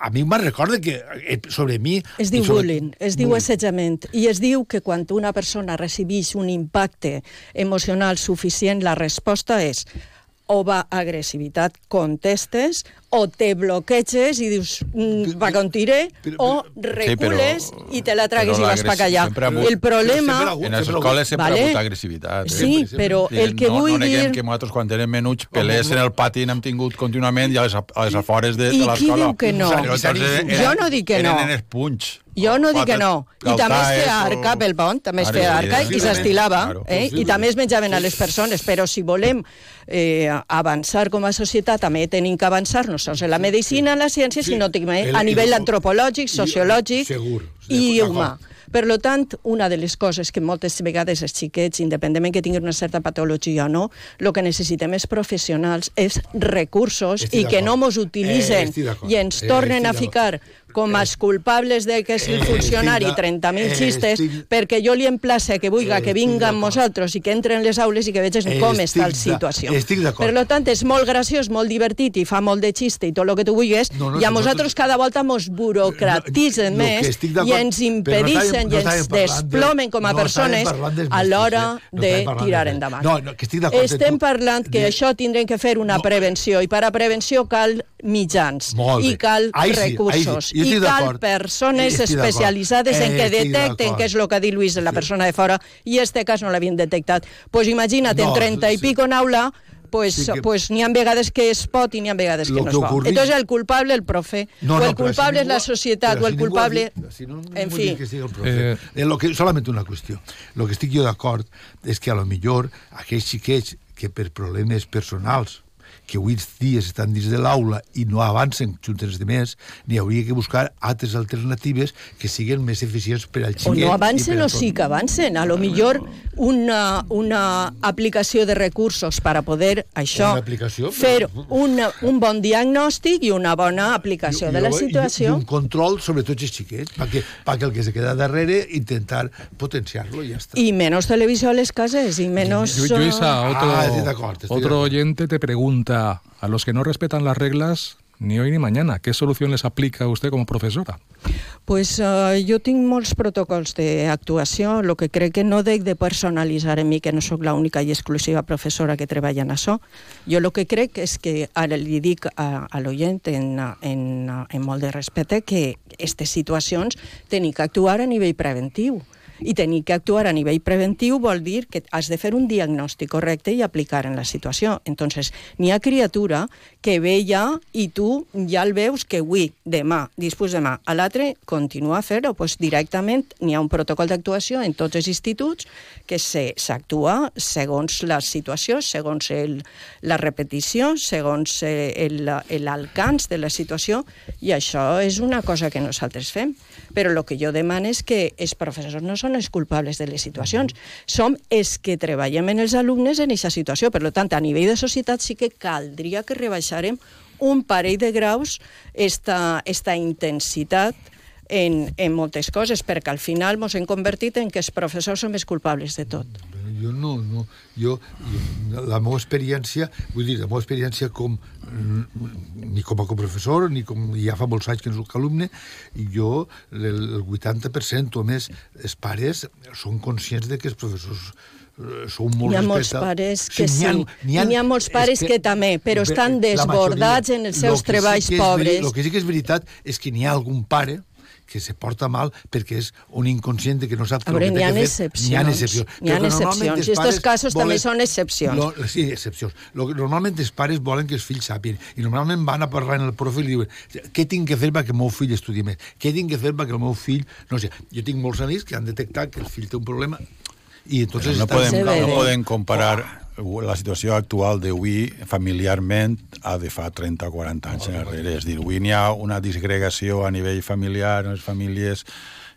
A mi me'n recorda que eh, sobre mi... Es diu sobre... bullying, es diu assetjament, i es diu que quan una persona recibeix un impacte emocional suficient, la resposta és o va agressivitat, contestes, o te bloqueges i dius, va con tiré, o recules però- i te la tragues i però vas ha hagut- El problema... hagut- En les escoles sempre Vale. ha hagut agressivitat. Sí, eh? però I el que no, vull no neguem dir- que nosaltres quan érem menuts pelés en el pati n'hem tingut contínuament i a les, a les afores de, I de qui l'escola. diu que no? Però Jo no dic que no. Eren en els punys. Jo no dic que no. I també es feia arca pel pont, també es feia arca i s'estilava, eh? i també es menjaven a les persones, però si volem eh, avançar com a societat també tenim que avançar no sols en la medicina, en la ciència, Sí. sinó també El- a nivell antropològic, sociològic. segur, i humà. Per lo tant, una de les coses que moltes vegades els xiquets, independentment que tinguin una certa patologia o no, el que necessitem és professionals, és recursos Estic i que no mos utilitzen Eh, i ens Eh, tornen a estic ficar com els culpables de que és el Eh, funcionari estic de- 30.000 eh, xistes, estic- perquè jo li emplace que vulga Eh, que vinga amb d'acord. nosaltres i que entre en les aules i que vegin Eh, com està la situació. estic d'acord. Per lo tant, és molt graciós, molt divertit i fa molt de xiste i tot el que tu vulguis, No, no, i a nosaltres cada volta mos burocratitzen No, més i ens però no impedeixen no i ens desplomen com a no persones a l'hora eh? No de parlant tirar endavant. No, no, que estic d'acord Estem parlant que De- això tindrem que fer una No. prevenció i per a prevenció cal mitjans i cal Ahí sí, recursos sí. I cal persones especialitzades en Eh, que detecten què és el que ha dit Luis, la persona de fora, i en este cas no l'havien detectat. Pues imagina't, en No, 30 i sí. pico en aula, pues, Sí que- pues n'hi ha vegades que es pot i n'hi ha vegades que Lo no que es pot. Entonces el culpable el profe, No, o el culpable si és la societat, o el si ha culpable... dit- si no, en fi. Que sigui el profe. Eh. Eh, lo que, solament una qüestió. Lo que estic jo d'acord és que a lo millor aquells xiquets que per problemes personals que avui dies estan dins de l'aula i no avancen junts els demés, n'hi hauria que buscar altres alternatives que siguin més eficients per al O xiquet. no i avancen o sí que avancen. A lo millor una, una aplicació de recursos per a poder això Una aplicació, fer una, un bon diagnòstic i una bona aplicació I- de i la i- situació. I un control sobre tots els xiquets, perquè, perquè el que se queda darrere intentar potenciar-lo i ja està. Y menos televisión a les cases y menos... Yu- Yuisa, eh, otro, Ah, de otro oyente te pregunta, a los que no respetan las reglas, ni hoy ni mañana, ¿qué solución les aplica usted como profesora? Pues uh, jo tinc molts protocols d'actuació, el que crec que no dec de personalitzar en mi, que no sóc l'única i exclusiva professora que treballa en això. Jo el que crec és que, ara li dic a, a l'oient en, en, en molt de respecte, que aquestes situacions tenim que actuar a nivell preventiu. I tenir que actuar a nivell preventiu vol dir que has de fer un diagnòstic correcte i aplicar en la situació. Entonces, n'hi ha criatura que ve ja i tu ja el veus que avui, demà, després demà, a l'altre, continua a fer-ho. Pues directament n'hi ha un protocol d'actuació en tots els instituts que se- s'actua segons la situació, segons el, la repetició, segons eh, l'alcance de la situació, i això és una cosa que nosaltres fem. Però el que jo demano és que els professors no són els culpables de les situacions, som els que treballem en els alumnes en aquesta situació. Per tant, a nivell de societat sí que caldria que rebaixarem un parell de graus esta, esta intensitat en, en moltes coses, perquè al final ens hem convertit en que els professors som els culpables de tot. Jo no, no. Jo, jo, la meva experiència, vull dir, la meva experiència com mm, ni com a coprofessor, ni com ja fa molts anys que no soc alumne, jo, el, el 80% o més, els pares són conscients de que els professors eh, són molt Hi ha molts respecta- pares que sí, n'hi ha- ha- ha molts pares que també, però estan desbordats majoria. en els seus que treballs que és pobres. El que sí que és veritat és que n'hi ha algun pare que se porta mal perquè és un inconscient de que no sap A veure, el que ha té que fer. excepcions. N'hi ha excepcions. N'hi ha Però que excepcions. I estos pares casos també volen- són excepcions. Lo, sí, excepcions. Lo, que normalment els pares volen que els fills sàpien i normalment van a parlar en el profe i diuen què tinc que fer perquè el meu fill estudi més? Què tinc que fer perquè el meu fill... No sé, jo tinc molts amics que han detectat que el fill té un problema i entonces no, estan- podem, ve no bé. podem comparar la situació actual d'avui familiarment a de fa 30 o 40 anys enrere. És a dir, avui n'hi ha una disgregació a nivell familiar, en les famílies,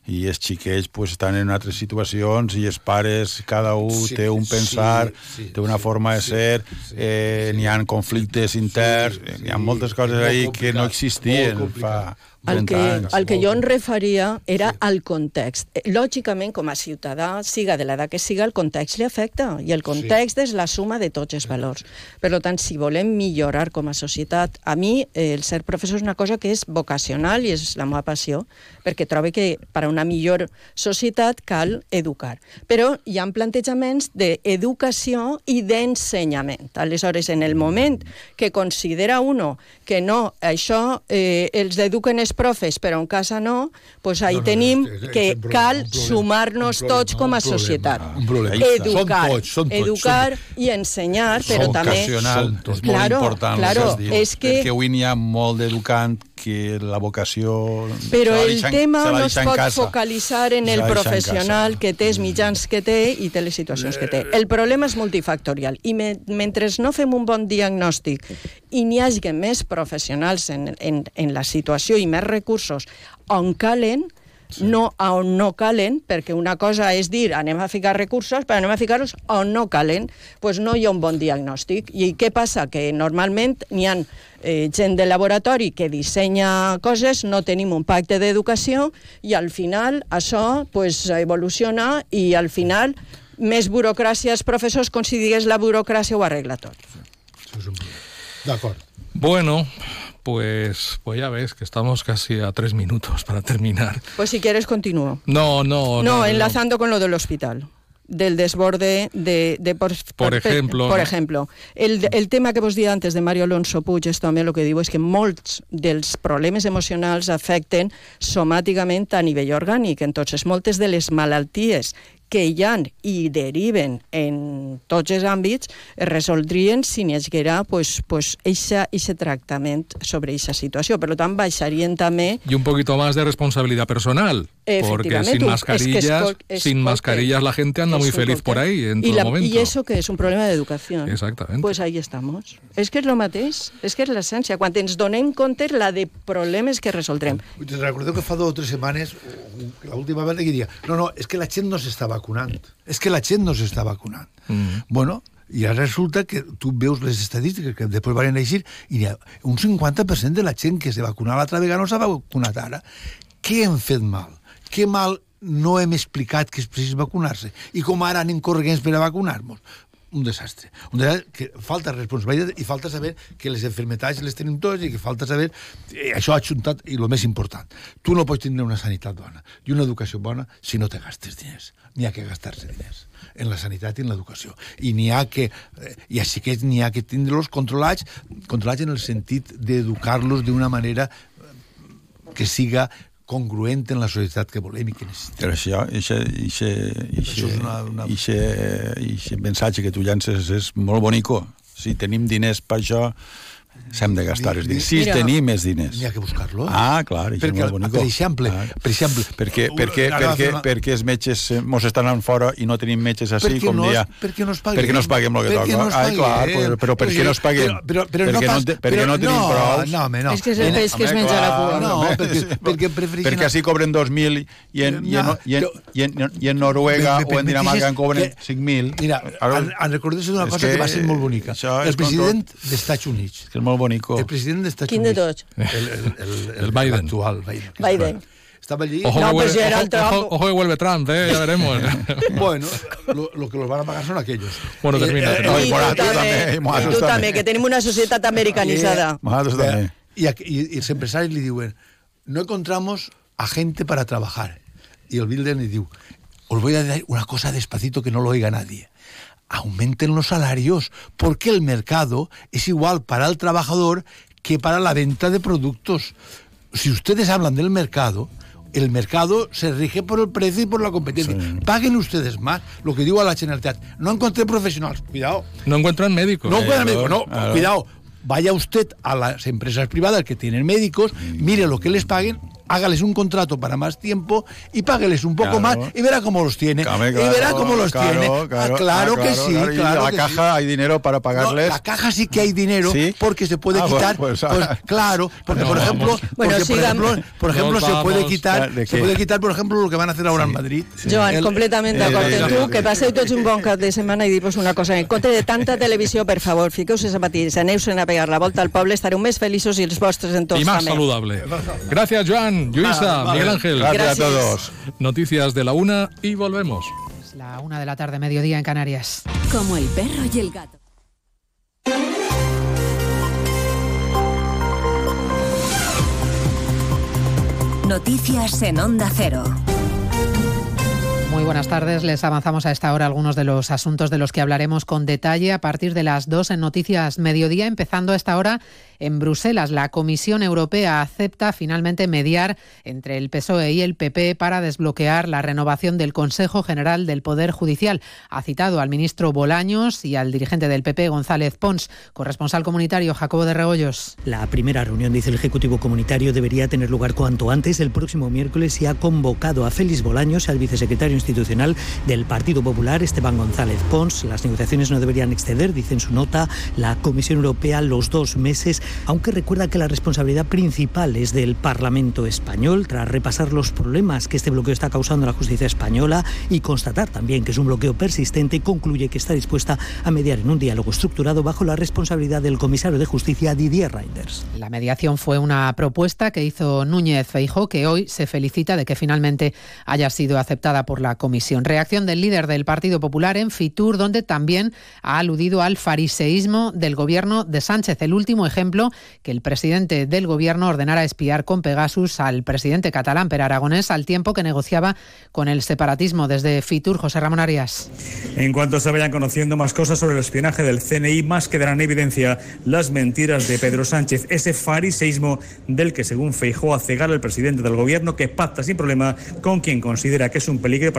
i els xiquets pues, estan en altres situacions i els pares, cada un Sí, té un sí, pensar, sí, té una sí, forma de sí, ser, sí, eh, sí. n'hi ha conflictes interns, Sí, hi ha moltes sí, coses ahí que no existien fa El 30 que, anys. el que jo em referia era al context. Eh, Lògicament, com a ciutadà, siga de l'edat que siga, el context li afecta, i el context sí. és la suma de tots els valors. Per tant, si volem millorar com a societat, a mi eh, el ser professor és una cosa que és vocacional i és la meva passió, perquè trobo que per a una millor societat cal educar. Però hi ha plantejaments d'educació i d'ensenyament. Aleshores, en el moment que considera uno que no, això eh, els eduquen els profes, però en casa no, doncs ahí No, no, tenim és- és- que és problema, cal sumar-nos tots com a societat. un problema. Educar, Són tots, són tots, educar i ensenyar, però també... Són és tots. molt Claro, important claro, és que- perquè avui n'hi ha molt d'educant que la vocació... Però el deixen- tema no es pot casa. focalitzar en el professional casa. que té els mitjans que té i té les situacions que té. El problema és multifactorial i me, mentre no fem un bon diagnòstic i n'hi hagi més professionals en, en, en la situació i més recursos on calen, Sí. no a on no calen, perquè una cosa és dir anem a ficar recursos, però anem a ficar-los on no calen, doncs no hi ha un bon diagnòstic. I què passa? Que normalment n'hi ha eh, gent de laboratori que dissenya coses, no tenim un pacte d'educació i al final això pues, evoluciona i al final més burocràcia als professors com si digués la burocràcia ho arregla tot. Problema. D'acord. Bueno, pues, pues ya ves que estamos casi a tres minutos para terminar. Pues si quieres continúo. No, no, No, enlazando con lo del hospital del desborde de, de por, Por ejemplo, por no? ejemplo el, el tema que vos dia antes de Mario Alonso Puig és també el que diu és que molts dels problemes emocionals afecten somàticament a nivell orgànic entonces moltes de les malalties que hi ha i deriven en tots els àmbits es resoldrien si n'hi haguera pues, pues, eixa, eixe tractament sobre eixa situació. Per tant, baixarien també Y un poquito más de responsabilidad personal. Porque sin un- mascarillas, es que es sin mascarillas la gente anda muy feliz por ahí en y todo la- momento. Y eso que es un problema d'educació. Exactamente. Pues ahí estamos. És que és el mateix, és que és l'essència. Quan ens donem compte la de problemes que resoldrem. Te recordo que fa dues o tres setmanes, l'última vegada que diria, no, no, és que la gent no s'està vacunant. És que la gent no s'està vacunant. Mm. Bueno, i ara resulta que tu veus les estadístiques que després van eixir i ha un 50% de la gent que se vacunava l'altra vegada no s'ha vacunat ara. Què hem fet mal? Què mal no hem explicat que és precís vacunar-se? I com ara anem corregents per a vacunar-nos? Un desastre. Un desastre que falta responsabilitat i falta saber que les enfermetats les tenim tots i que falta saber... Eh, això ha ajuntat, i el més important, tu no pots tindre una sanitat bona i una educació bona si no te gastes diners. N'hi ha que gastar-se diners en la sanitat i en l'educació. I n'hi ha que... Eh, I així que n'hi ha que tindre-los controlats, controlats en el sentit d'educar-los d'una manera eh, que siga congruent en la societat que volem i que necessitem. Però això, ixe, ixe, ixe, Això és una- una- ixe, ixe mensatge que tu llances és molt bonico. Si tenim diners per això, s'hem de gastar els diners. Si Mira. tenim més diners. N'hi ha que buscar-los. Ah, clar, això és Perquè, molt bonico. per exemple, Ah. per exemple, Perquè, perquè, fer perquè, una- perquè els metges eh, mos estan fora i no tenim metges així perquè com no, dia... es- perquè no es paguem. Perquè no es paguem el que toca. no Ai, clar, però, però per què no es paguem? Però, però, però perquè no, no, pas, perquè però, no tenim no, prous. No, home, no. És que és, és, que es menja la cua. No, perquè- perquè prefereixen- perquè així cobren 2.000 i en, i en, No, i en, i en, i en Noruega o en Dinamarca en cobren que- 5.000. Mira, en, d'una és cosa que, va ser molt bonica. El és president dels Estats Units. que és molt bonico. El president dels Estats Quin de Units. tots? El, el, el, El Biden. Actual, Biden. Biden. Estava allí... Ojo, No, que pues vuelve, ojo- el Trump. ojo- ojo que vuelve Trump, ¿eh? ya veremos. Bueno, lo, lo que los van a pagar son aquellos. Bueno, termina, termina. Tu també, també, i i nosaltres tu també. també, que tenim una societat americanitzada. Nosaltres també. Y, aquí- y- y els empresaris li diuen no encontramos a gente para trabajar. Y el Bilder le diu os voy a decir una cosa despacito que no lo oiga nadie. Aumenten los salarios porque el mercado es igual para el trabajador que para la venta de productos. Si ustedes hablan del mercado, el mercado se rige por el precio y por la competencia. Paguen ustedes más. Lo que digo a la Generalitat, no encontré profesionales. Cuidado. No encuentran médicos. No claro, médicos, no, cuidado. Vaya usted a las empresas privadas que tienen médicos, mire lo que les paguen hágales un contrato para más tiempo y págueles un poco Claro. más y verá cómo los tiene. Claro, y verá cómo los claro, tiene. claro, Ah, claro, ah, que sí, claro, y claro la que caja sí. hay dinero para No, pagarles. la caja sí que hay dinero ¿Sí? porque se puede Ah, quitar. pues, pues, ah. claro, porque No, por ejemplo, vamos. Bueno, porque, por ejemplo, por ejemplo se puede quitar, ¿De se puede quitar, por ejemplo, lo que van a hacer ahora en Madrid. Joan, El- completament eh, d'acord amb tu, que passeu tots un bon cap de setmana i dir-vos una cosa, en compte de tanta televisió, per favor, fiqueu-se a matins, aneu-se'n a pegar la volta al poble, estareu més feliços i els vostres entorns Y más també. saludable. Gracias, Joan, Luisa, Ah, vale. Miguel Ángel. Gracias, Gracias. a todos. Noticias de la una y volvemos. Es la una de la tarde, mediodía en Canarias. Como el perro y el gato. Noticias en Onda Cero. Muy buenas tardes. Les avanzamos a esta hora algunos de los asuntos de los que hablaremos con detalle a partir de las dos en Noticias Mediodía, empezando a esta hora en Bruselas. La Comisión Europea acepta finalmente mediar entre el PSOE y el PP para desbloquear la renovación del Consejo General del Poder Judicial. Ha citado al ministro Bolaños y al dirigente del PP, González Pons, corresponsal comunitario Jacobo de Regoyos. La primera reunión, dice el Ejecutivo Comunitario, debería tener lugar cuanto antes, el próximo miércoles, y ha convocado a Félix Bolaños, al vicesecretario institucional del Partido Popular, Esteban González Pons. Las negociaciones no deberían exceder, dice en su nota, la Comisión Europea los dos meses, aunque recuerda que la responsabilidad principal es del Parlamento español, tras repasar los problemas que este bloqueo está causando a la justicia española y constatar también que es un bloqueo persistente, concluye que está dispuesta a mediar en un diálogo estructurado bajo la responsabilidad del comisario de Justicia, Didier Reinders. La mediación fue una propuesta que hizo Núñez Feijó, que hoy se felicita de que finalmente haya sido aceptada por la comisión. Reacción del líder del Partido Popular en Fitur, donde también ha aludido al fariseísmo del gobierno de Sánchez. El último ejemplo, que el presidente del gobierno ordenara espiar con Pegasus al presidente catalán, Per Aragonés, al tiempo que negociaba con el separatismo. Desde Fitur, José Ramón Arias. En cuanto se vayan conociendo más cosas sobre el espionaje del CNI, más quedarán en evidencia las mentiras de Pedro Sánchez, ese fariseísmo del que, según Feijó, hace gala el presidente del gobierno, que pacta sin problema con quien considera que es un peligro para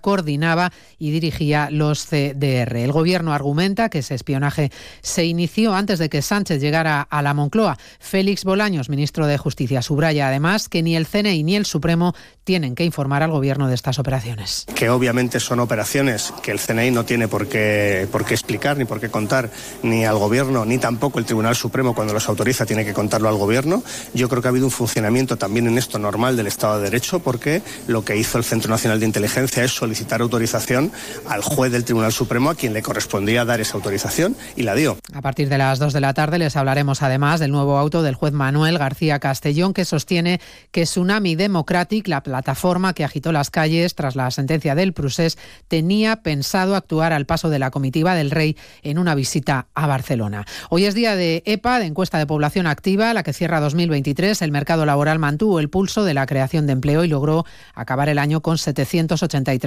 coordinaba y dirigía los CDR. El gobierno argumenta que ese espionaje se inició antes de que Sánchez llegara a la Moncloa. Félix Bolaños, ministro de Justicia, subraya además que ni el CNI ni el Supremo tienen que informar al gobierno de estas operaciones. Que obviamente son operaciones que el CNI no tiene por qué, por qué explicar ni por qué contar ni al gobierno ni tampoco el Tribunal Supremo cuando los autoriza tiene que contarlo al gobierno. Yo creo que ha habido un funcionamiento también en esto normal del Estado de Derecho porque lo que hizo el Centro Nacional de Inteligencia es solicitar autorización al juez del Tribunal Supremo a quien le correspondía dar esa autorización y la dio. A partir de las 2 de la tarde les hablaremos además del nuevo auto del juez Manuel García Castellón que sostiene que Tsunami Democratic, la plataforma que agitó las calles tras la sentencia del Prusés, tenía pensado actuar al paso de la comitiva del rey en una visita a Barcelona. Hoy es día de EPA, de encuesta de población activa, la que cierra 2023. El mercado laboral mantuvo el pulso de la creación de empleo y logró acabar el año con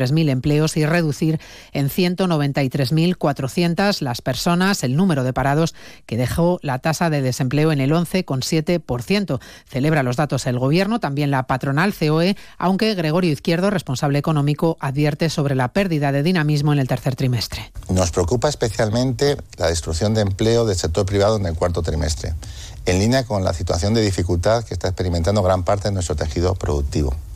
783.000 empleos y reducir en 193.400 las personas, el número de parados que dejó la tasa de desempleo en el 11,7%. Celebra los datos el gobierno, también la patronal COE, aunque Gregorio Izquierdo, responsable económico, advierte sobre la pérdida de dinamismo en el tercer trimestre. Nos preocupa especialmente la destrucción de empleo del sector privado en el cuarto trimestre, en línea con la situación de dificultad que está experimentando gran parte de nuestro tejido productivo.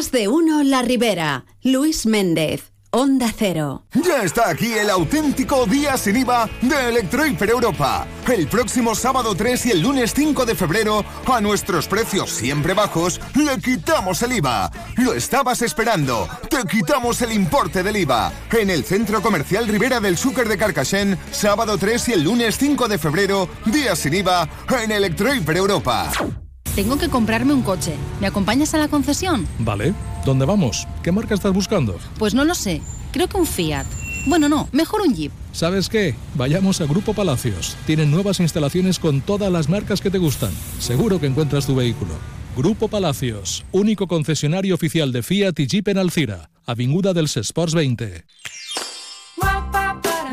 Más de uno La Ribera. Luis Méndez. Onda Cero. Ya está aquí el auténtico día sin IVA de Electrohiper Europa. El próximo sábado 3 y el lunes 5 de febrero, a nuestros precios siempre bajos, le quitamos el IVA. Lo estabas esperando. Te quitamos el importe del IVA. En el Centro Comercial Ribera del Súcar de Carcassén, sábado 3 y el lunes 5 de febrero, día sin IVA en Electrohiper Europa. Tengo que comprarme un coche. ¿Me acompañas a la concesión? Vale. ¿Dónde vamos? ¿Qué marca estás buscando? Pues no lo sé. Creo que un Fiat. Bueno, no, mejor un Jeep. ¿Sabes qué? Vayamos a Grupo Palacios. Tienen nuevas instalaciones con todas las marcas que te gustan. Seguro que encuentras tu vehículo. Grupo Palacios, único concesionario oficial de Fiat y Jeep en Alcira, Avinguda dels Esports 20.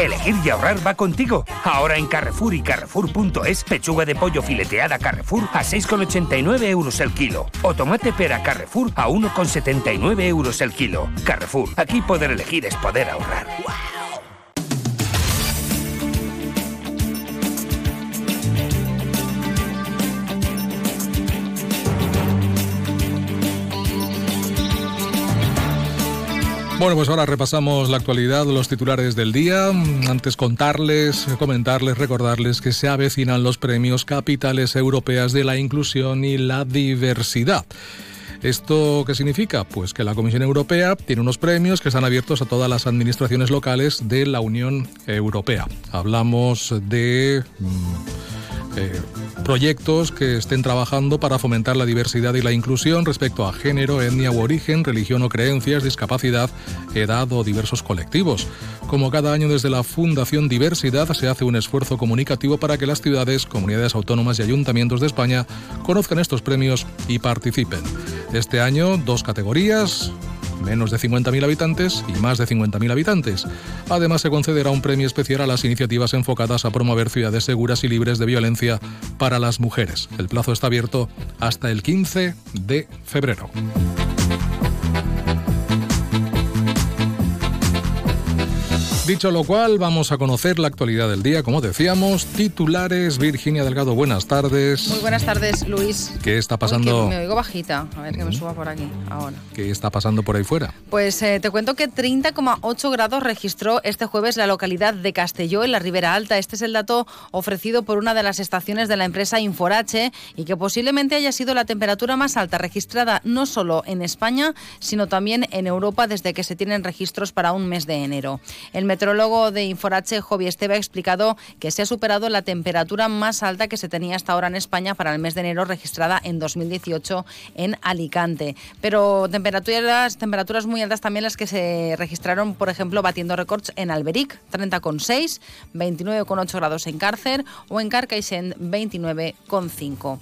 Elegir y ahorrar va contigo. Ahora en Carrefour y Carrefour.es, pechuga de pollo fileteada Carrefour a 6,89 euros el kilo. O tomate pera Carrefour a 1,79 euros el kilo. Carrefour, aquí poder elegir es poder ahorrar. Bueno, pues ahora repasamos la actualidad, los titulares del día. Antes contarles, comentarles, recordarles que se avecinan los premios capitales europeas de la inclusión y la diversidad. ¿Esto qué significa? Pues que la Comisión Europea tiene unos premios que están abiertos a todas las administraciones locales de la Unión Europea. Hablamos de... Eh, proyectos que estén trabajando para fomentar la diversidad y la inclusión respecto a género, etnia u origen, religión o creencias, discapacidad, edad o diversos colectivos. Como cada año desde la Fundación Diversidad se hace un esfuerzo comunicativo para que las ciudades, comunidades autónomas y ayuntamientos de España conozcan estos premios y participen. Este año dos categorías, menos de 50.000 habitantes y más de 50.000 habitantes. Además, se concederá un premio especial a las iniciativas enfocadas a promover ciudades seguras y libres de violencia para las mujeres. El plazo está abierto hasta el 15 de febrero. Dicho lo cual, vamos a conocer la actualidad del día, como decíamos. Titulares, Virginia Delgado, buenas tardes. Muy buenas tardes, Luis. ¿Qué está pasando? me oigo bajita. A ver que me suba por aquí ahora. ¿Qué está pasando por ahí fuera? Pues eh, te cuento que 30,8 grados registró este jueves la localidad de Castelló, en la Ribera Alta. Este es el dato ofrecido por una de las estaciones de la empresa Inforache y que posiblemente haya sido la temperatura más alta registrada no solo en España, sino también en Europa desde que se tienen registros para un mes de enero. El meteorólogo de Inforache, Jovi Esteve, ha explicado que se ha superado la temperatura más alta que se tenía hasta ahora en España para el mes de enero, registrada en 2018 en Alicante. Pero temperaturas, temperaturas muy altas también las que se registraron, por ejemplo, batiendo récords en Alberic, 30,6, 29,8 grados en Cárcer o en Carcaixent, 29,5.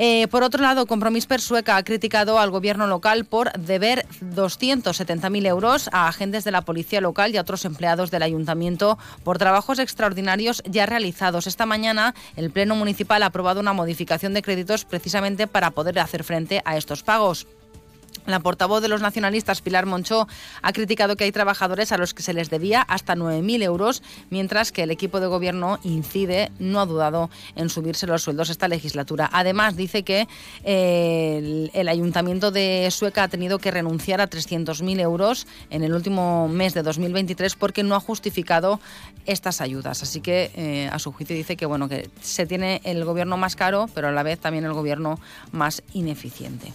Eh, por otro lado, Compromís per Sueca ha criticado al gobierno local por deber 270.000 euros a agentes de la policía local y a otros empleados del ayuntamiento por trabajos extraordinarios ya realizados. Esta mañana el Pleno Municipal ha aprobado una modificación de créditos precisamente para poder hacer frente a estos pagos. La portavoz de los nacionalistas, Pilar Monchó, ha criticado que hay trabajadores a los que se les debía hasta 9.000 euros, mientras que el equipo de gobierno incide, no ha dudado en subirse los sueldos esta legislatura. Además, dice que eh, el, ayuntamiento de Sueca ha tenido que renunciar a 300.000 euros en el último mes de 2023 porque no ha justificado estas ayudas. Así que, eh, a su juicio, dice que, bueno, que se tiene el gobierno más caro, pero a la vez también el gobierno más ineficiente.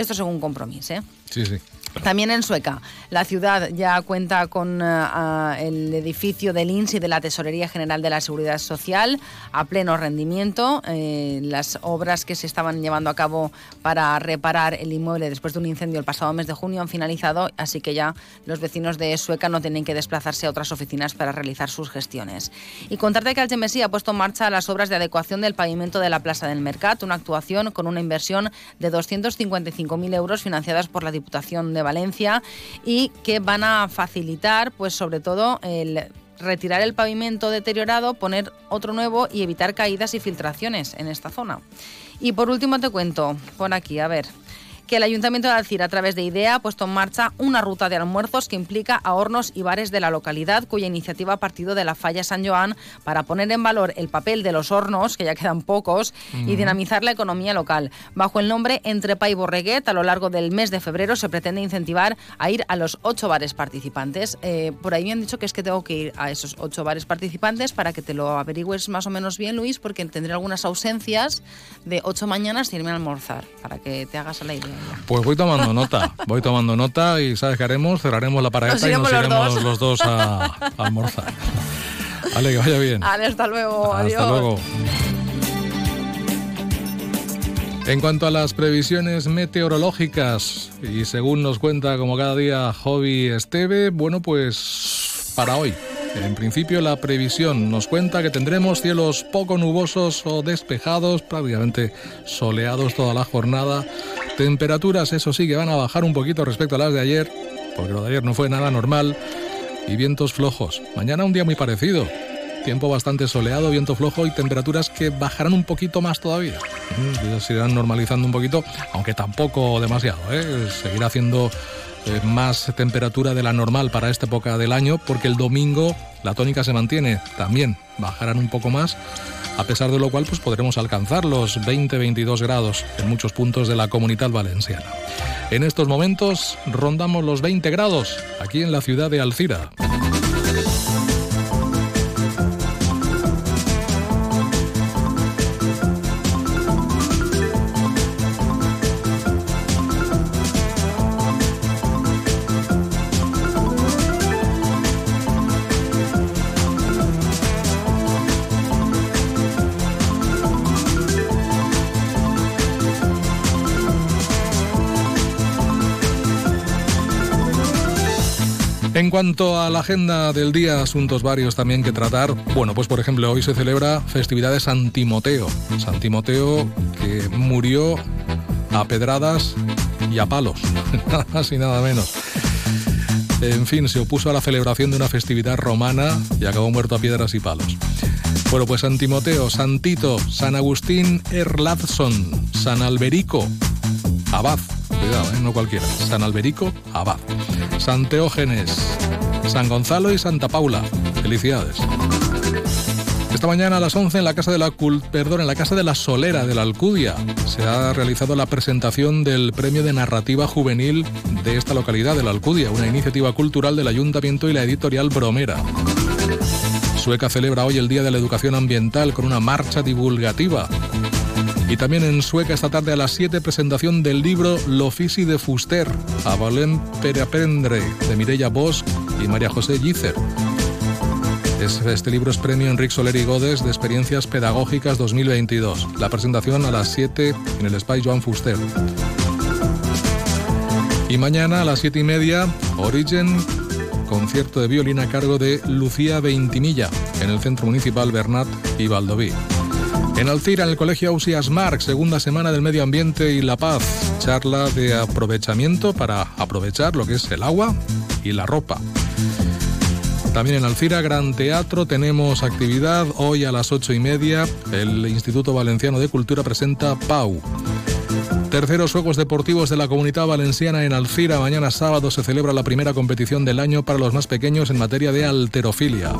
Esto según compromiso, ¿eh? Sí, sí. También en Sueca, la ciudad ya cuenta con uh, el edificio del INS y de la Tesorería General de la Seguridad Social a pleno rendimiento. Eh, las obras que se estaban llevando a cabo para reparar el inmueble después de un incendio el pasado mes de junio han finalizado, así que ya los vecinos de Sueca no tienen que desplazarse a otras oficinas para realizar sus gestiones. Y contarte que Algemesí ha puesto en marcha las obras de adecuación del pavimento de la Plaza del Mercat, una actuación con una inversión de 255.000 euros financiadas por la Diputación de Valencia y que van a facilitar, pues sobre todo, el retirar el pavimento deteriorado, poner otro nuevo y evitar caídas y filtraciones en esta zona. Y por último te cuento, por aquí, a ver que el Ayuntamiento de Alcira, a través de IDEA, ha puesto en marcha una ruta de almuerzos que implica a hornos y bares de la localidad, cuya iniciativa ha partido de la Falla San Joan para poner en valor el papel de los hornos, que ya quedan pocos, y dinamizar la economía local. Bajo el nombre Entrepa y Borreguet, a lo largo del mes de febrero se pretende incentivar a ir a los ocho bares participantes. Eh, por ahí me han dicho que es que tengo que ir a esos ocho bares participantes para que te lo averigües más o menos bien, Luis, porque tendré algunas ausencias de ocho mañanas y irme a almorzar, para que te hagas la idea. Pues voy tomando nota, voy tomando nota y ¿sabes qué haremos? Cerraremos la paraeta y nos los iremos dos. los dos a, a almorzar. Vale, que vaya bien. Vale, hasta luego. Hasta adiós. luego. En cuanto a las previsiones meteorológicas, y según nos cuenta como cada día Hobby Esteve, bueno, pues para hoy. En principio la previsión nos cuenta que tendremos cielos poco nubosos o despejados, prácticamente soleados toda la jornada. Temperaturas, eso sí, que van a bajar un poquito respecto a las de ayer, porque lo de ayer no fue nada normal. Y vientos flojos. Mañana un día muy parecido. Tiempo bastante soleado, viento flojo y temperaturas que bajarán un poquito más todavía. Mm, Se irán normalizando un poquito, aunque tampoco demasiado. ¿eh? Seguirá haciendo eh, más temperatura de la normal para esta época del año, porque el domingo la tónica se mantiene. También bajarán un poco más, a pesar de lo cual pues podremos alcanzar los 20-22 grados en muchos puntos de la comunidad valenciana. En estos momentos rondamos los 20 grados aquí en la ciudad de Alcira. Cuanto a la agenda del día, asuntos varios también que tratar. Bueno, pues por ejemplo, hoy se celebra festividad de San Timoteo. San Timoteo que murió a pedradas y a palos, nada más y nada menos. En fin, se opuso a la celebración de una festividad romana y acabó muerto a piedras y palos. Bueno, pues San Timoteo, San Tito, San Agustín Erladson, San Alberico, Abad, cuidado, ¿eh? no cualquiera, San Alberico, Abad, San Teógenes, San Gonzalo y Santa Paula. Felicidades. Esta mañana a las 11 en la casa de la perdón, en la casa de la Solera de la Alcudia se ha realizado la presentación del Premio de Narrativa Juvenil de esta localidad de la Alcudia, una iniciativa cultural del Ayuntamiento y la editorial Bromera. Sueca celebra hoy el Día de la Educación Ambiental con una marcha divulgativa. Y también en Sueca esta tarde a las 7 presentación del libro L'Offici de Fuster, a Valen Perapendre, de Mireia Bosch y María José Gizer. Este libro es premio Enrique Soler y Godes de Experiencias Pedagógicas 2022. La presentación a las 7 en el Spice Joan Fuster. Y mañana a las 7 y media, Origen concierto de violín a cargo de Lucía Veintimilla en el Centro Municipal Bernat y Valdoví. En Alcira, en el Colegio Ausias Marx, segunda semana del Medio Ambiente y la Paz, charla de aprovechamiento para aprovechar lo que es el agua y la ropa. También en Alcira, Gran Teatro, tenemos actividad hoy a las ocho y media. El Instituto Valenciano de Cultura presenta PAU, Terceros Juegos Deportivos de la Comunidad Valenciana en Alcira. Mañana sábado se celebra la primera competición del año para los más pequeños en materia de alterofilia.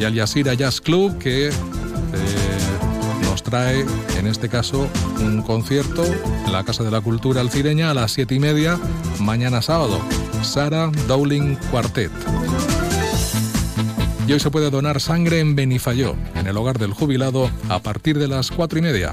Y al Yasira Jazz Club que eh, trae, en este caso, un concierto en la Casa de la Cultura Alcireña a las siete y media, mañana sábado. Sara Dowling Quartet. Y hoy se puede donar sangre en Benifayó, en el hogar del jubilado, a partir de las cuatro y media.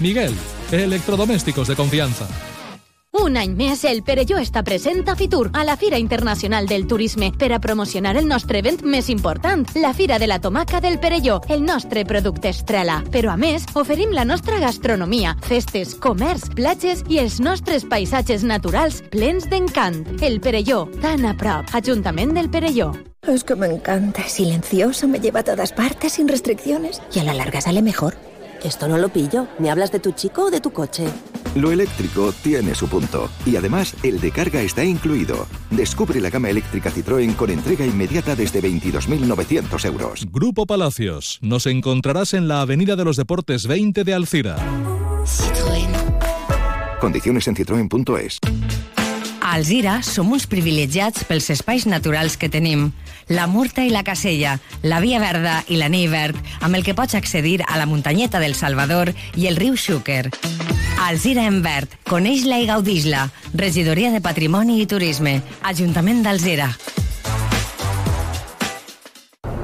Miguel, electrodomésticos de confianza. Un any més, el Perelló està present a Fitur, a la Fira Internacional del Turisme, per a promocionar el nostre event més important, la Fira de la Tomaca del Perelló, el nostre producte estrella. Però a més, oferim la nostra gastronomia, festes, comerç, platges i els nostres paisatges naturals plens d'encant. El Perelló, tan a prop. Ajuntament del Perelló. Es que me encanta, silencioso, me lleva a todas partes sin restricciones y a la larga sale mejor. Esto no lo pillo. ¿Me hablas de tu chico o de tu coche? Lo eléctrico tiene su punto. Y además, el de carga está incluido. Descubre la gama eléctrica Citroën con entrega inmediata desde 22.900 euros. Grupo Palacios. Nos encontrarás en la Avenida de los Deportes 20 de Alcira. Citroën. Condiciones en citroen.es. A Alzira som uns privilegiats pels espais naturals que tenim. La Murta i la Casella, la Via Verda i l'Anell Verd, amb el que pots accedir a la muntanyeta del Salvador i el riu Xúquer. Alzira en verd, coneix-la i gaudix-la. Regidoria de Patrimoni i Turisme, Ajuntament d'Alzira.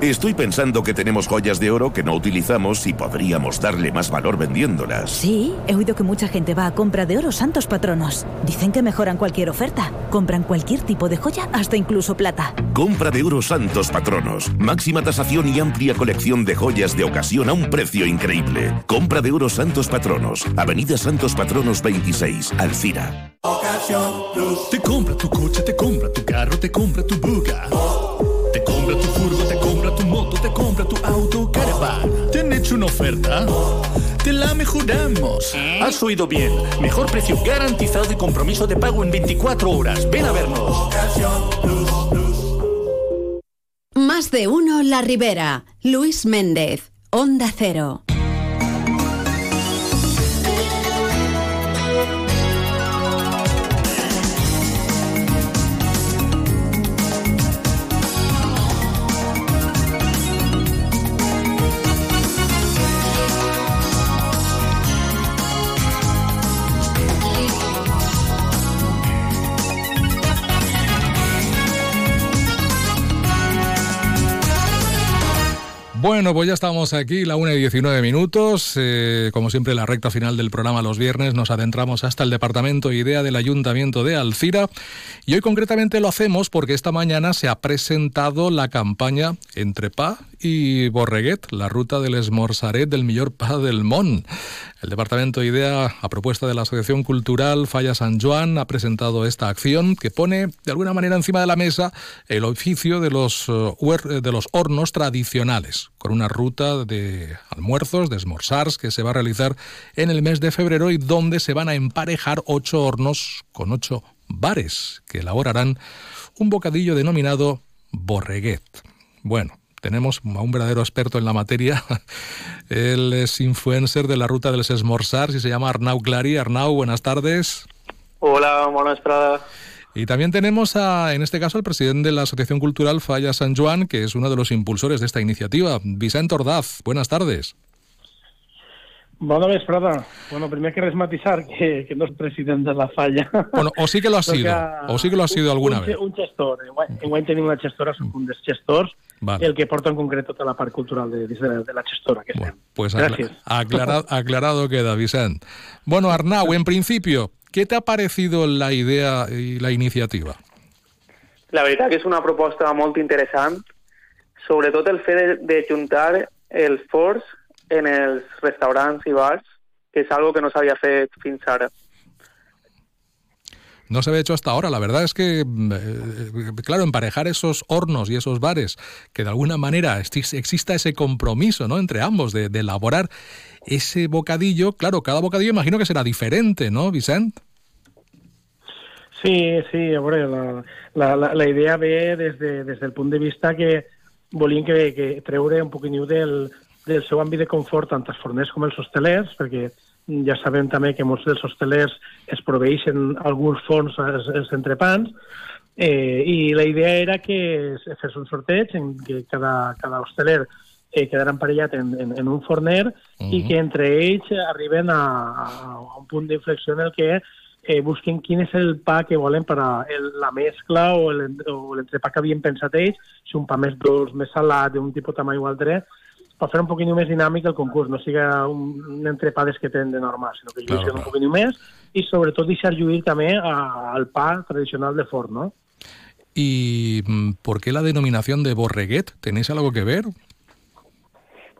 Estoy pensando que tenemos joyas de oro que no utilizamos y podríamos darle más valor vendiéndolas. Sí, he oído que mucha gente va a compra de oro santos patronos. Dicen que mejoran cualquier oferta. Compran cualquier tipo de joya, hasta incluso plata. Compra de oro santos patronos. Máxima tasación y amplia colección de joyas de ocasión a un precio increíble. Compra de oro santos patronos. Avenida Santos Patronos 26, Alcira. Ocasión Plus. Te compra tu coche, te compra tu carro, te compra tu buga. Te compra tu furgo, te compra tu moto, te compra tu auto, caravan. ¿Te han hecho una oferta? Te la mejoramos. Has oído bien. Mejor precio garantizado y compromiso de pago en 24 horas. Ven a vernos. Más de uno La Ribera. Luis Méndez, Onda Cero. Bueno, pues ya estamos aquí, la 1 y 19 minutos. Eh, como siempre, la recta final del programa los viernes nos adentramos hasta el departamento IDEA del Ayuntamiento de Alcira. Y hoy concretamente lo hacemos porque esta mañana se ha presentado la campaña Entre Pa y Borreguet, la ruta del esmorzaret del millor pa del Mon. El departamento IDEA, a propuesta de la Asociación Cultural Falla San Juan, ha presentado esta acción que pone de alguna manera encima de la mesa el oficio de los, eh, de los hornos tradicionales, una ruta de almuerzos, de esmorzars, que se va a realizar en el mes de febrero y donde se van a emparejar ocho hornos con ocho bares que elaborarán un bocadillo denominado Borreguet. Bueno, tenemos a un verdadero experto en la materia. Él es influencer de la ruta de los esmorzars y se llama Arnau Clari. Arnau, buenas tardes. Hola, buenas tardes. Y también tenemos a, en este caso, al presidente de la Asociación Cultural Falla San Juan, que es uno de los impulsores de esta iniciativa, Vicente Ordaz. Buenas tardes. Bona vesprada. Bueno, primer que res matisar que, que no és president de la falla. Bueno, o sí que lo ha sido, o sí que lo ha sido alguna un, vez. Un gestor. En guany tenim una gestora, soc un dels gestors, el que porta en concret tota la part cultural de, de, de la gestora que estem. Pues acla- aclara- aclarado queda, Vicente. Bueno, Arnau, en principio, ¿qué te ha parecido la idea y la iniciativa? La veritat que és una proposta molt interessant, sobretot el fet de, de juntar els forts en els restaurants i bars, que és algo que no s'havia fet fins ara. No se había hecho hasta ahora. La verdad es que, mm, eh, claro, emparejar esos hornos y esos bares, que de alguna manera exista ese compromiso ¿no? entre ambos de, de elaborar ese bocadillo. Claro, cada bocadillo imagino que será diferente, ¿no, Vicent? Sí, sí, a veure, la, la, la, la idea ve des, de, des del punt de vista que volien que, que treure un poquiniu del, del seu àmbit de confort tant els forners com els hostelers, perquè ja sabem també que molts dels hostelers es proveeixen alguns forns als, als entrepans, eh, i la idea era que es fes un sorteig en què cada, cada hosteler eh, quedarà emparellat en, en, en un forner i que entre ells arriben a, a, a un punt d'inflexió en el que eh, busquen quin és el pa que volen per a el, la mescla o l'entrepà que havien pensat ells, si un pa més dolç, més salat, d'un tipus tamany o altre, per fer un poquinho més dinàmic el concurs, no siga un, un entrepà des que tenen de normal, sinó que lluïssin claro. un poquinho més i sobretot deixar lluir també a, al pa tradicional de forn, no? ¿Y mm, por qué la denominación de Borreguet? ¿Tenéis algo que ver?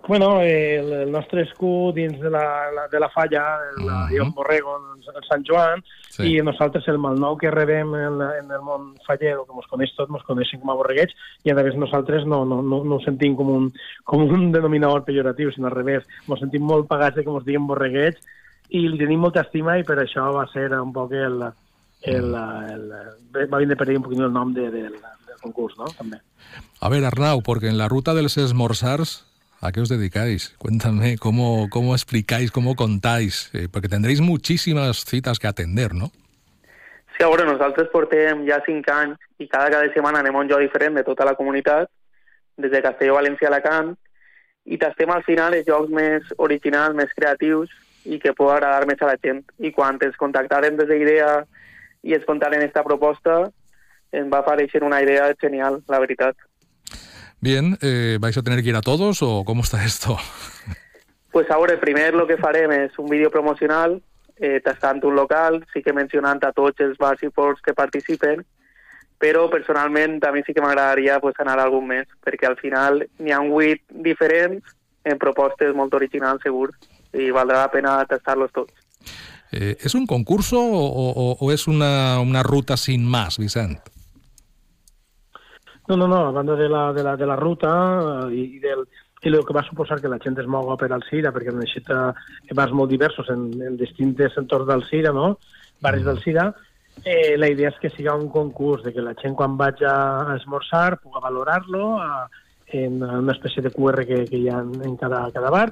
Bueno, eh, el, el nostre escut dins de la, la, de la falla, el, uh -huh. Borrego, el Sant Joan, Sí. i nosaltres el malnou que rebem en, la- en el món fallero, que ens coneix tot, ens coneixen com a borreguets, i a més nosaltres no, no, no, no ho sentim com un, com un denominador pejoratiu, sinó al revés, ens sentim molt pagats de que ens diguin borreguets, i li tenim molta estima i per això va ser un poc el, el, el, el va vindre per ell un poquit el nom de, de, del concurs, no? També. A ver, Arnau, porque en la ruta de los esmorzars, ¿a qué os dedicáis? Cuéntame cómo, cómo explicáis, cómo contáis, Eh, porque tendréis muchísimas citas que atender, ¿no? Sí, a veure, nosaltres portem ja cinc anys i cada cada setmana anem a un lloc diferent de tota la comunitat, des de Castelló, València, Alacant, i tastem al final els jocs més originals, més creatius i que pot agradar més a la gent. I quan ens contactaren des d'Idea i ens contaren esta proposta, em va aparèixer una idea genial, la veritat. Bien, eh, ¿vais a tener que ir a todos o cómo está esto? Pues a veure, primer el que farem és un vídeo promocional eh, tastant un local, sí que mencionant a tots els bars i ports que participen, però personalment mi sí que m'agradaria pues, anar a algun més, perquè al final n'hi ha vuit diferents en propostes molt originals, segur, i valdrà la pena tastar-los tots. Eh, ¿Es un concurso o, o- o es una, una ruta sin más, Vicent? No, no, no, a banda de la, de la, de la ruta eh, i, i del i el que va suposar que la gent es moga per al Cira, perquè necessita bars molt diversos en, en distints entorns del Cira, no? barris del Cira, eh, la idea és que siga un concurs, de que la gent quan vaig a esmorzar puga valorar-lo a, en una espècie de QR que, que hi ha en cada, cada bar,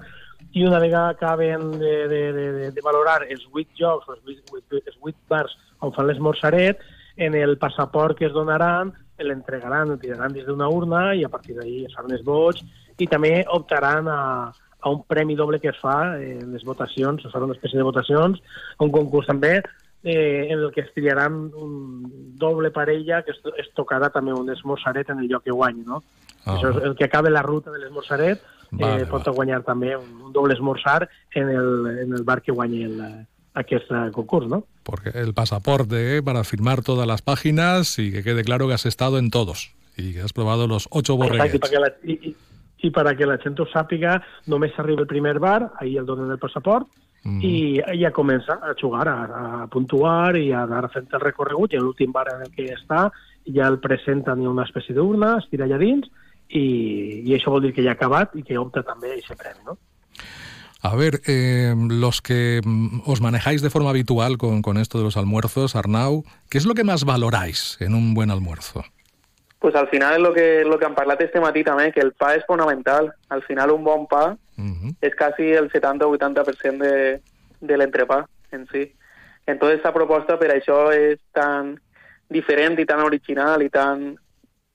i una vegada acaben de, de, de, de valorar els 8 jocs, els 8, els 8 bars on fan l'esmorzaret, en el passaport que es donaran l'entregaran, el tiraran des d'una urna i a partir d'ahir es faran els vots i també optaran a, a un premi doble que es fa en les votacions, es farà una espècie de votacions, un concurs també eh, en el que es triaran un doble parella que es, es tocarà també un esmorzaret en el lloc que guanyi, no? Ah. Això és el que acabe la ruta de l'esmorzaret eh, vale, pot vale. guanyar també un, un doble esmorzar en el, en el bar que guanyi el, aquest concurs, ¿no? Porque el pasaporte ¿eh? para firmar todas las páginas y que quede claro que has estado en todos y que has probado los ocho borreguets. I, per a que la gent ho sàpiga, només s'arriba el primer bar, ahir el donen el passaport, mm. i ja comença a jugar, a, a puntuar i a anar fent el recorregut, i l'últim bar en el que està ja el presenten en una espècie d'urna, es tira allà dins, i, i això vol dir que ja ha acabat i que opta també a aquest premi, no? A ver, eh, los que mm, os manejáis de forma habitual con, con esto de los almuerzos, Arnau, ¿qué es lo que más valoráis en un buen almuerzo? pues al final és el que, lo que han parlat este matí també, que el pa és fonamental. Al final un bon pa uh -huh. és quasi el 70-80% de, de l'entrepà en si. Entonces esta proposta per això és tan diferent i tan original i tan,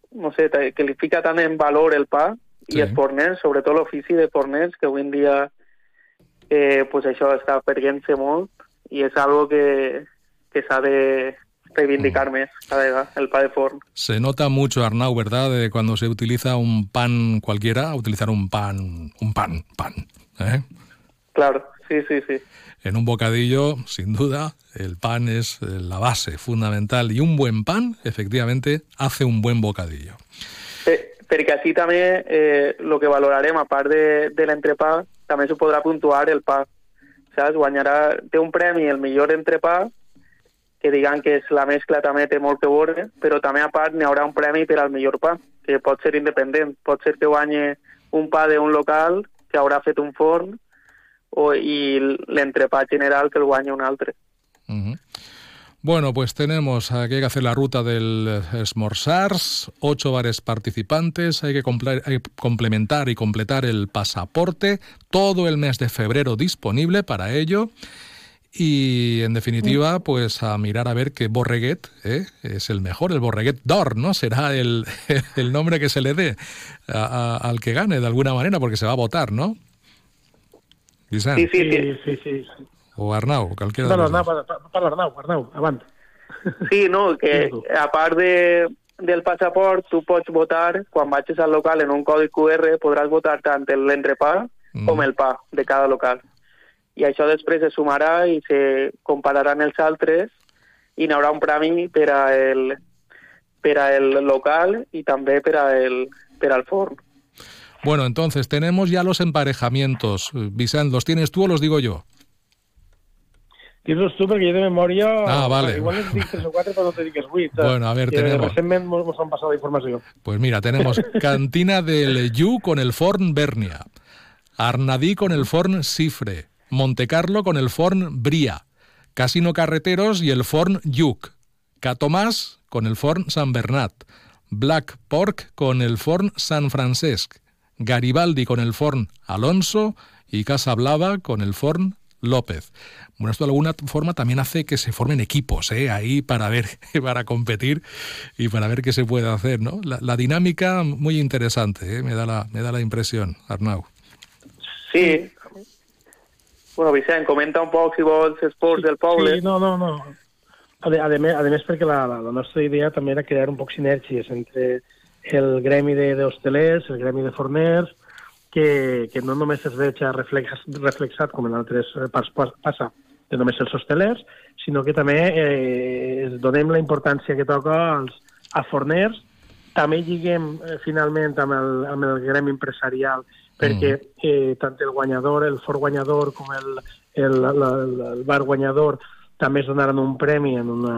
no sé, que li fica tant en valor el pa sí. i els forners, sobretot l'ofici de forners, que avui en dia eh, pues això està perdent-se molt i és algo que, que s'ha de, reivindicarme el pan de forn. Se nota mucho, Arnau, ¿verdad? De cuando se utiliza un pan cualquiera, utilizar un pan, un pan, pan. ¿eh? Claro, sí, sí, sí. En un bocadillo, sin duda, el pan es la base fundamental y un buen pan, efectivamente, hace un buen bocadillo. Eh, perquè així també eh, lo que valorarem, a part de, de l'entrepà, també s'ho podrà puntuar el pa. Saps? Guanyarà, té un premi el millor entrepà que digan que és la mescla també té molt que veure, però també a part n'hi haurà un premi per al millor pa, que pot ser independent, pot ser que guanyi un pa d'un local que haurà fet un forn o, i l'entrepà general que el guanya un altre. Uh -huh. Bueno, pues tenemos, aquí hay que hacer la ruta del Smorsars, ocho bares participantes, hay que, hay que complementar y completar el pasaporte, todo el mes de febrero disponible para ello. Y en definitiva, pues a mirar a ver qué Borreguet ¿eh? es el mejor, el Borreguet d'Or, ¿no? Será el, el, nombre que se le dé a, a, al que gane de alguna manera, porque se va a votar, ¿no? Sí, sí, sí. sí, sí. O Arnau, cualquiera de los Arnau, para, para Arnau, Arnau, avant. Sí, no, que a part de, del passaport tu pots votar, quan vagis al local en un codi QR podràs votar tant l'entrepà mm. com el pa de cada local i això després es sumarà i se compararan els altres i hi haurà un premi per a el, per a el local y també per, a el, per al forn. Bueno, entonces tenemos ya los emparejamientos. Vicent, ¿los tienes tú o los digo yo? Tienes tú porque yo de memoria... Ah, vale. Igual es o cuatro, pero no te digas huit. Bueno, a ver, tenemos... Recentment nos han pasado información. Pues mira, tenemos Cantina del Yu con el Forn Bernia, Arnadí con el Forn Cifre, Montecarlo con el Forn Bria, Casino Carreteros y el Forn Yuc, Catomás con el Forn San Bernat, Black Pork con el Forn San Francesc, Garibaldi con el Forn Alonso y Casa Blava con el Forn López. Bueno, esto de alguna forma también hace que se formen equipos ¿eh? ahí para ver, para competir y para ver qué se puede hacer, ¿no? La, dinámica muy interesante, ¿eh? me, da la, me da la impresión, Arnau. Sí, Bueno, Vicent, comenta un poc, si vols, esports sí, del poble. Sí, no, no, no. A, a, a, més, a més, perquè la, la, la nostra idea també era crear un poc sinergies entre el gremi d'hostelers, el gremi de forners, que, que no només es veja reflex, reflexat, com en altres parts passa, de només els hostelers, sinó que també eh, donem la importància que toca als, a forners, també lliguem eh, finalment amb el, amb el gremi empresarial perquè mm. eh, tant el guanyador, el fort guanyador com el, el, el, el bar guanyador també es donaran un premi en una,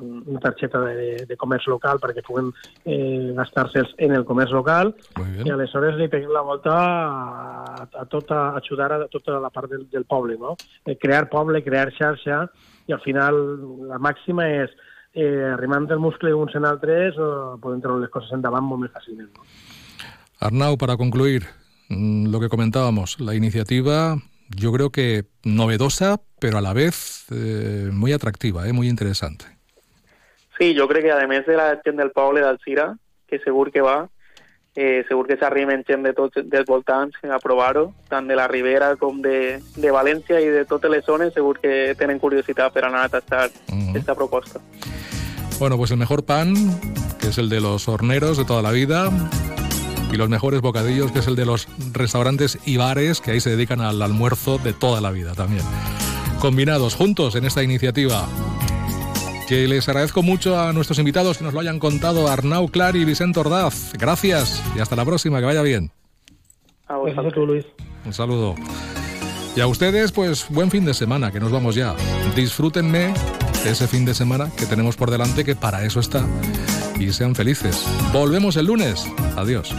una targeta de, de comerç local perquè puguen eh, gastar-se'ls en el comerç local i aleshores li peguem la volta a, a tota, a ajudar a tota la part del, del poble, no? Eh, crear poble, crear xarxa i al final la màxima és eh, arrimant el muscle uns en altres o poden treure les coses endavant molt més fàcilment. No? Arnau, para concluir, mm, lo que comentábamos, la iniciativa yo creo que novedosa, pero a la vez eh, muy atractiva, eh, muy interesante. Sí, jo crec que a més de la gent del poble d'Alcira, que segur que va, eh, segur que s'arriben gent de tots dels voltants a provar-ho, tant de la Ribera com de, de València i de totes les zones, segur que tenen curiositat per anar a tastar uh -huh. esta proposta. Bueno, pues el mejor pan, que es el de los horneros de toda la vida, y los mejores bocadillos, que es el de los restaurantes y bares, que ahí se dedican al almuerzo de toda la vida también. Combinados juntos en esta iniciativa. Que les agradezco mucho a nuestros invitados que nos lo hayan contado, Arnau Clar y Vicente Ordaz. Gracias y hasta la próxima, que vaya bien. A Luis. Un saludo. Y a ustedes, pues buen fin de semana, que nos vamos ya. Disfrútenme ese fin de semana que tenemos por delante, que para eso está. Y sean felices. Volvemos el lunes. Adiós.